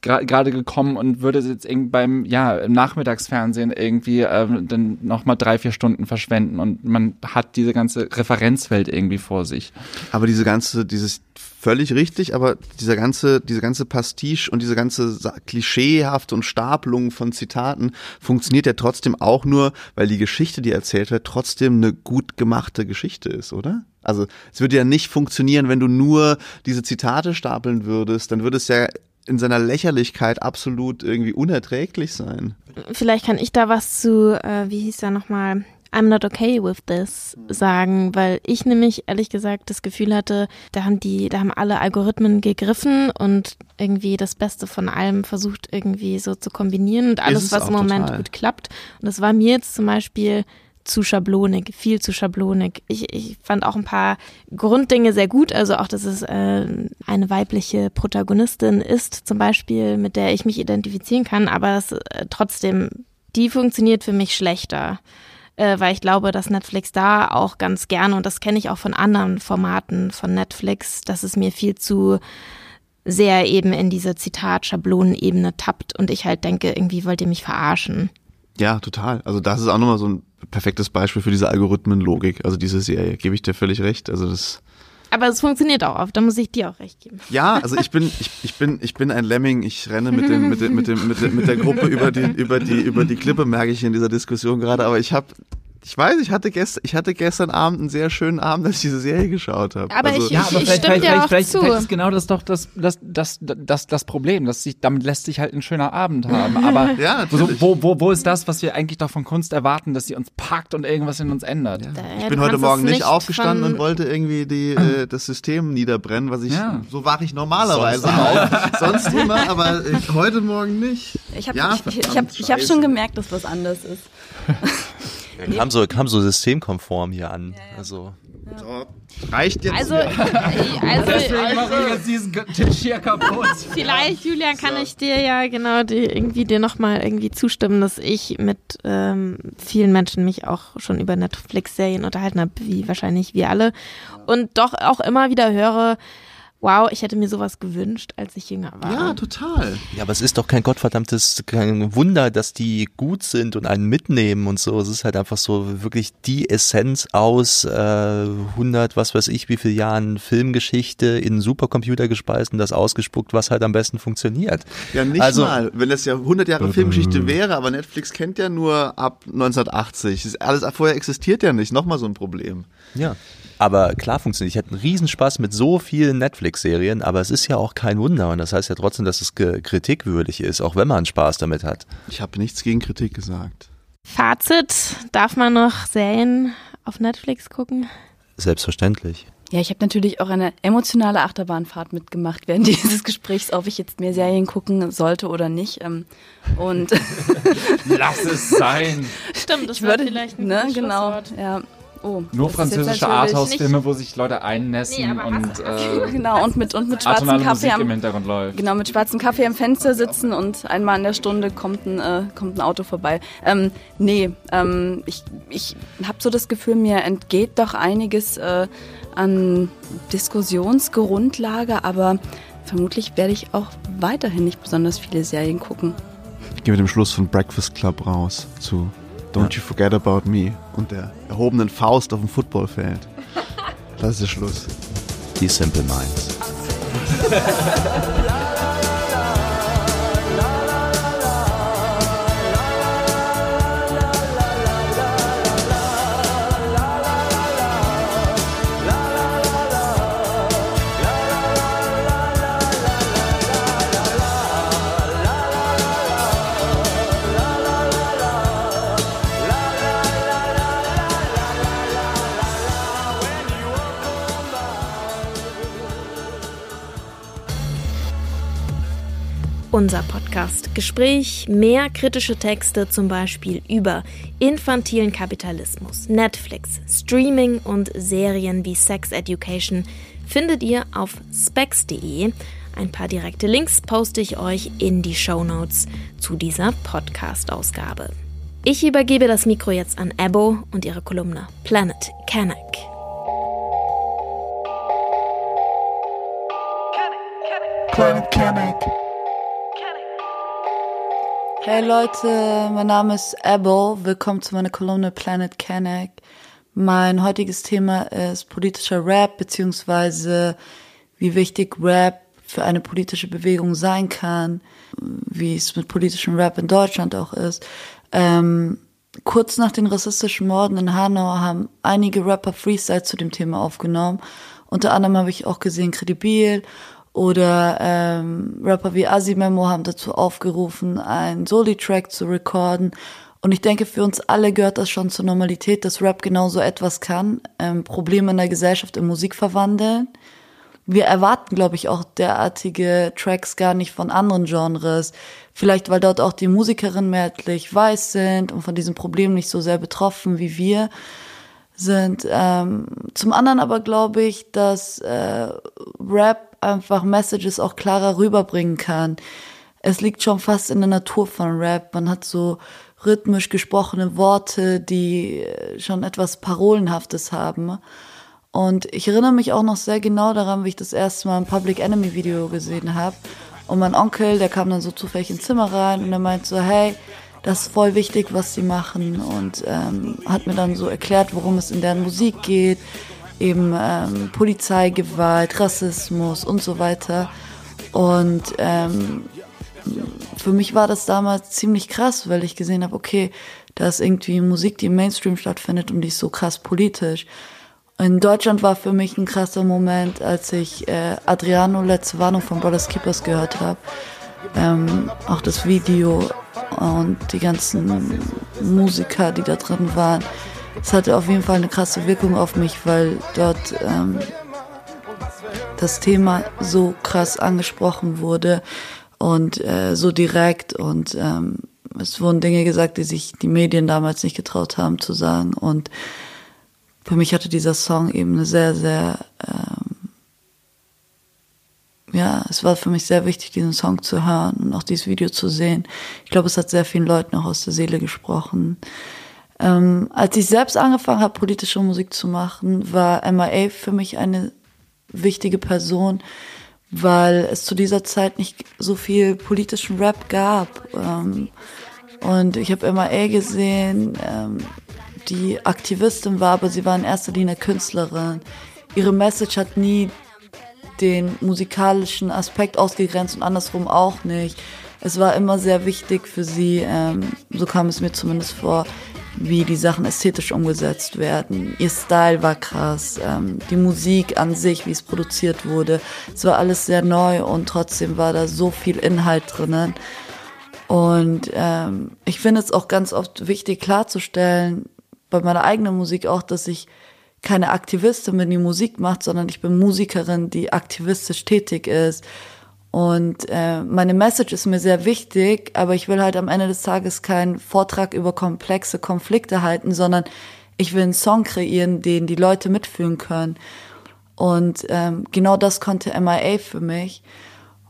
gerade gekommen und und würde jetzt irgendwie beim ja im Nachmittagsfernsehen irgendwie ähm, dann noch mal drei vier Stunden verschwenden und man hat diese ganze Referenzwelt irgendwie vor sich. Aber diese ganze dieses völlig richtig, aber dieser ganze diese ganze Pastiche und diese ganze klischeehafte und Stapelung von Zitaten funktioniert ja trotzdem auch nur, weil die Geschichte, die erzählt wird, trotzdem eine gut gemachte Geschichte ist, oder? Also es würde ja nicht funktionieren, wenn du nur diese Zitate stapeln würdest, dann würde es ja in seiner Lächerlichkeit absolut irgendwie unerträglich sein. Vielleicht kann ich da was zu, äh, wie hieß er nochmal, I'm not okay with this sagen, weil ich nämlich ehrlich gesagt das Gefühl hatte, da haben die, da haben alle Algorithmen gegriffen und irgendwie das Beste von allem versucht irgendwie so zu kombinieren und alles, was im Moment total. gut klappt. Und das war mir jetzt zum Beispiel zu schablonig, viel zu schablonig. Ich, ich fand auch ein paar Grunddinge sehr gut, also auch, dass es äh, eine weibliche Protagonistin ist, zum Beispiel, mit der ich mich identifizieren kann, aber es, äh, trotzdem, die funktioniert für mich schlechter. Äh, weil ich glaube, dass Netflix da auch ganz gerne, und das kenne ich auch von anderen Formaten von Netflix, dass es mir viel zu sehr eben in diese Zitat-Schablonenebene tappt und ich halt denke, irgendwie wollt ihr mich verarschen. Ja, total. Also das ist auch nochmal so ein perfektes Beispiel für diese Algorithmenlogik, also diese Serie, gebe ich dir völlig recht. Also das aber es funktioniert auch oft, da muss ich dir auch recht geben. Ja, also ich bin, ich, ich bin, ich bin ein Lemming, ich renne mit dem, mit dem, mit dem, mit, dem, mit der Gruppe über die, über die, über die Klippe, merke ich in dieser Diskussion gerade, aber ich habe ich weiß, ich hatte, gest, ich hatte gestern Abend einen sehr schönen Abend, als ich diese Serie geschaut habe. Aber also, ich, ja, aber ich vielleicht, vielleicht, vielleicht, vielleicht, vielleicht, ist genau das doch das, das, das, das, das Problem. Dass sich, damit lässt sich halt ein schöner Abend haben. *laughs* Aber ja, so, wo, wo, wo ist das, was wir eigentlich doch von Kunst erwarten, dass sie uns packt und irgendwas in uns ändert? Ja. Ich bin heute Morgen nicht aufgestanden und wollte irgendwie die, äh, das System niederbrennen, was ich, ja. so wache ich normalerweise sonst auf. sonst immer, aber ich, heute Morgen nicht. Ich habe ja, ich, ich hab, ich hab schon gemerkt, dass was anders ist. *laughs* Ja, kam, so, kam so systemkonform hier an. Ja, ja. Also. So, reicht jetzt. Also, also, *laughs* also deswegen also, ich jetzt diesen Tisch hier kaputt. *laughs* Vielleicht, Julian, kann so. ich dir ja genau die, irgendwie dir nochmal irgendwie zustimmen, dass ich mit ähm, vielen Menschen mich auch schon über Netflix-Serien unterhalten habe, wie wahrscheinlich wir alle. Und doch auch immer wieder höre, wow, ich hätte mir sowas gewünscht, als ich jünger war. Ja, total. Ja, aber es ist doch kein gottverdammtes kein Wunder, dass die gut sind und einen mitnehmen und so. Es ist halt einfach so wirklich die Essenz aus äh, 100, was weiß ich, wie viel Jahren Filmgeschichte in Supercomputer gespeist und das ausgespuckt, was halt am besten funktioniert. Ja, nicht also, mal. Wenn das ja 100 Jahre Filmgeschichte wäre, aber Netflix kennt ja nur ab 1980. Alles vorher existiert ja nicht. Nochmal so ein Problem. Ja. Aber klar funktioniert. Ich hatte einen Riesenspaß mit so vielen Netflix-Serien, aber es ist ja auch kein Wunder und das heißt ja trotzdem, dass es kritikwürdig ist, auch wenn man Spaß damit hat. Ich habe nichts gegen Kritik gesagt. Fazit, darf man noch Serien auf Netflix gucken? Selbstverständlich. Ja, ich habe natürlich auch eine emotionale Achterbahnfahrt mitgemacht während *laughs* dieses Gesprächs, ob ich jetzt mehr Serien gucken sollte oder nicht. Ähm, und lass es sein. Stimmt, das ich würde vielleicht ein ne, genau. Ja, Oh, Nur französische Arthouse-Filme, wo sich Leute einnässen nee, und äh, *laughs* genau und mit und mit schwarzem Kaffee am, im Hintergrund läuft. Genau mit schwarzem Kaffee am Fenster sitzen und einmal in der Stunde kommt ein äh, kommt ein Auto vorbei. Ähm, nee, ähm, ich ich habe so das Gefühl, mir entgeht doch einiges äh, an Diskussionsgrundlage, aber vermutlich werde ich auch weiterhin nicht besonders viele Serien gucken. Ich gehe mit dem Schluss von Breakfast Club raus zu Don't You Forget About Me und der erhobenen Faust auf dem Footballfeld. *laughs* Das ist der Schluss. Die Simple Minds. *laughs* unser Podcast. Gespräch, mehr kritische Texte zum Beispiel über infantilen Kapitalismus, Netflix, Streaming und Serien wie Sex Education findet ihr auf specs.de. Ein paar direkte Links poste ich euch in die Show Notes zu dieser Podcast-Ausgabe. Ich übergebe das Mikro jetzt an Ebo und ihre Kolumne Planet Kanak. Planet Kanak. Hey Leute, mein Name ist Abel. Willkommen zu meiner Kolumne Planet Kanak. Mein heutiges Thema ist politischer Rap, beziehungsweise wie wichtig Rap für eine politische Bewegung sein kann, wie es mit politischem Rap in Deutschland auch ist. Ähm, kurz nach den rassistischen Morden in Hanau haben einige Rapper Freestyle zu dem Thema aufgenommen. Unter anderem habe ich auch gesehen Credibil oder ähm, Rapper wie Asimemo haben dazu aufgerufen, einen Soli-Track zu recorden. Und ich denke, für uns alle gehört das schon zur Normalität, dass Rap genauso etwas kann, ähm, Probleme in der Gesellschaft in Musik verwandeln. Wir erwarten, glaube ich, auch derartige Tracks gar nicht von anderen Genres. Vielleicht, weil dort auch die Musikerinnen mehrheitlich weiß sind und von diesem Problem nicht so sehr betroffen wie wir sind. Ähm, zum anderen aber glaube ich, dass äh, Rap einfach Messages auch klarer rüberbringen kann. Es liegt schon fast in der Natur von Rap. Man hat so rhythmisch gesprochene Worte, die schon etwas Parolenhaftes haben. Und ich erinnere mich auch noch sehr genau daran, wie ich das erste Mal ein Public Enemy Video gesehen habe. Und mein Onkel, der kam dann so zufällig ins Zimmer rein und er meinte so, hey, das ist voll wichtig, was sie machen. Und ähm, hat mir dann so erklärt, worum es in deren Musik geht, eben ähm, Polizeigewalt, Rassismus und so weiter. Und ähm, für mich war das damals ziemlich krass, weil ich gesehen habe, okay, da ist irgendwie Musik, die im Mainstream stattfindet und die ist so krass politisch. In Deutschland war für mich ein krasser Moment, als ich äh, Adriano letzte Warnung von Brothers Keepers gehört habe. Ähm, auch das Video und die ganzen Musiker, die da drin waren. Es hatte auf jeden Fall eine krasse Wirkung auf mich, weil dort ähm, das Thema so krass angesprochen wurde und äh, so direkt und ähm, es wurden Dinge gesagt, die sich die Medien damals nicht getraut haben zu sagen. Und für mich hatte dieser Song eben eine sehr, sehr, ähm, ja, es war für mich sehr wichtig, diesen Song zu hören und auch dieses Video zu sehen. Ich glaube, es hat sehr vielen Leuten auch aus der Seele gesprochen. Ähm, als ich selbst angefangen habe, politische Musik zu machen, war MIA für mich eine wichtige Person, weil es zu dieser Zeit nicht so viel politischen Rap gab. Ähm, und ich habe MIA gesehen, ähm, die Aktivistin war, aber sie war in erster Linie Künstlerin. Ihre Message hat nie den musikalischen Aspekt ausgegrenzt und andersrum auch nicht. Es war immer sehr wichtig für sie, ähm, so kam es mir zumindest vor, wie die Sachen ästhetisch umgesetzt werden. Ihr Style war krass, ähm, die Musik an sich, wie es produziert wurde. Es war alles sehr neu und trotzdem war da so viel Inhalt drinnen. Und ähm, ich finde es auch ganz oft wichtig klarzustellen, bei meiner eigenen Musik auch, dass ich keine Aktivistin bin, die Musik macht, sondern ich bin Musikerin, die aktivistisch tätig ist und äh, meine Message ist mir sehr wichtig, aber ich will halt am Ende des Tages keinen Vortrag über komplexe Konflikte halten, sondern Ich will einen Song kreieren, den die Leute mitfühlen können. Und ähm, genau das konnte MIA für mich.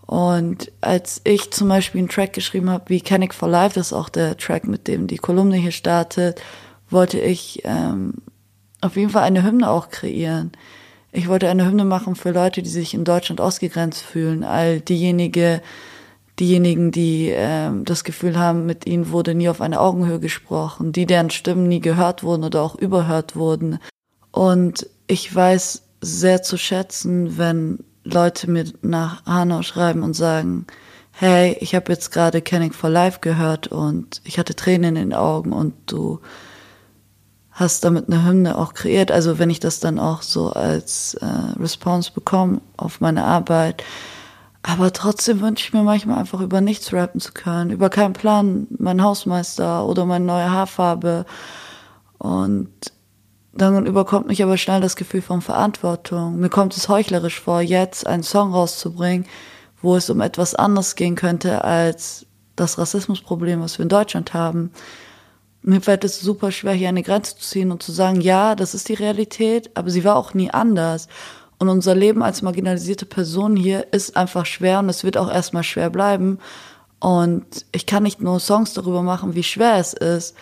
Und als ich zum Beispiel einen Track geschrieben habe, wie Canic for Life, das ist auch der Track, mit dem die Kolumne hier startet, wollte ich ähm, auf jeden Fall eine Hymne auch kreieren. Ich wollte eine Hymne machen für Leute, die sich in Deutschland ausgegrenzt fühlen, all diejenige, diejenigen, die ähm, das Gefühl haben, mit ihnen wurde nie auf eine Augenhöhe gesprochen, die deren Stimmen nie gehört wurden oder auch überhört wurden. Und ich weiß sehr zu schätzen, wenn Leute mir nach Hanau schreiben und sagen, hey, ich habe jetzt gerade Canning for Life gehört und ich hatte Tränen in den Augen und du hast damit eine Hymne auch kreiert. Also wenn ich das dann auch so als äh, Response bekomme auf meine Arbeit. Aber trotzdem wünsche ich mir manchmal einfach über nichts rappen zu können, über keinen Plan, mein Hausmeister oder meine neue Haarfarbe. Und dann überkommt mich aber schnell das Gefühl von Verantwortung. Mir kommt es heuchlerisch vor, jetzt einen Song rauszubringen, wo es um etwas anderes gehen könnte als das Rassismusproblem, was wir in Deutschland haben. Mir fällt es super schwer, hier eine Grenze zu ziehen und zu sagen, ja, das ist die Realität, aber sie war auch nie anders. Und unser Leben als marginalisierte Person hier ist einfach schwer und es wird auch erstmal schwer bleiben. Und ich kann nicht nur Songs darüber machen, wie schwer es ist,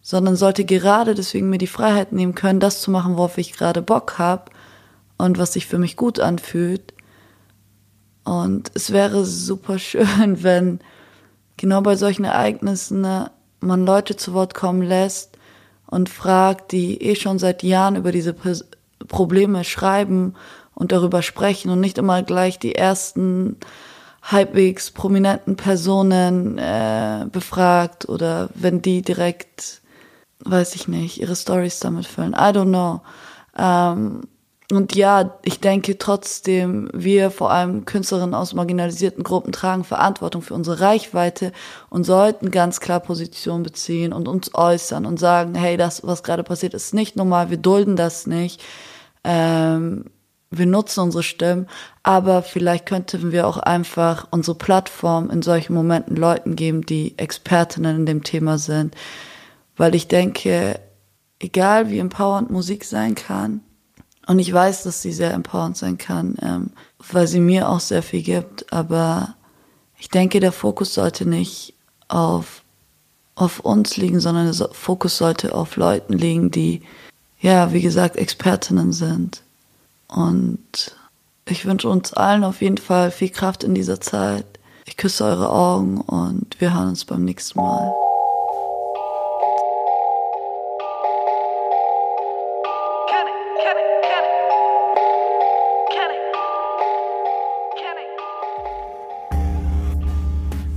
sondern sollte gerade deswegen mir die Freiheit nehmen können, das zu machen, worauf ich gerade Bock habe und was sich für mich gut anfühlt. Und es wäre super schön, *laughs* wenn genau bei solchen Ereignissen ne, man Leute zu Wort kommen lässt und fragt, die eh schon seit Jahren über diese Probleme schreiben und darüber sprechen und nicht immer gleich die ersten halbwegs prominenten Personen äh, befragt oder wenn die direkt weiß ich nicht, ihre Stories damit füllen. I don't know. Ähm, und ja, ich denke trotzdem, wir vor allem Künstlerinnen aus marginalisierten Gruppen tragen Verantwortung für unsere Reichweite und sollten ganz klar Position beziehen und uns äußern und sagen, hey, das, was gerade passiert, ist nicht normal, wir dulden das nicht. Ähm, wir nutzen unsere Stimmen, aber vielleicht könnten wir auch einfach unsere Plattform in solchen Momenten Leuten geben, die Expertinnen in dem Thema sind, weil ich denke, egal wie empowernd Musik sein kann, und ich weiß, dass sie sehr empowernd sein kann, ähm, weil sie mir auch sehr viel gibt, aber ich denke, der Fokus sollte nicht auf, auf uns liegen, sondern der Fokus sollte auf Leuten liegen, die, ja, wie gesagt, Expertinnen sind. Und ich wünsche uns allen auf jeden Fall viel Kraft in dieser Zeit. Ich küsse eure Augen und wir hören uns beim nächsten Mal.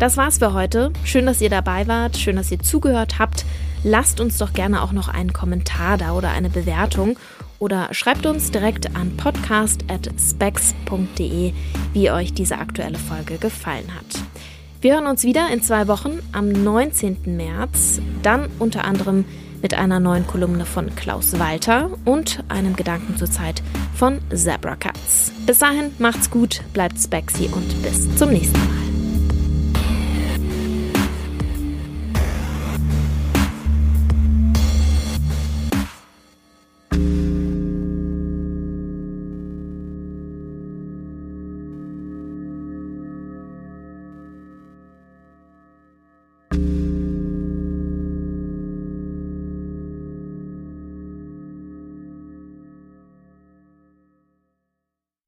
Das war's für heute. Schön, dass ihr dabei wart, schön, dass ihr zugehört habt. Lasst uns doch gerne auch noch einen Kommentar da oder eine Bewertung oder schreibt uns direkt an podcast@specs.de, wie euch diese aktuelle Folge gefallen hat. Wir hören uns wieder in zwei Wochen am 19. März, dann unter anderem mit einer neuen Kolumne von Klaus Walter und einem Gedanken zur Zeit von Zebra Cuts. Bis dahin macht's gut, bleibt spexy und bis zum nächsten Mal.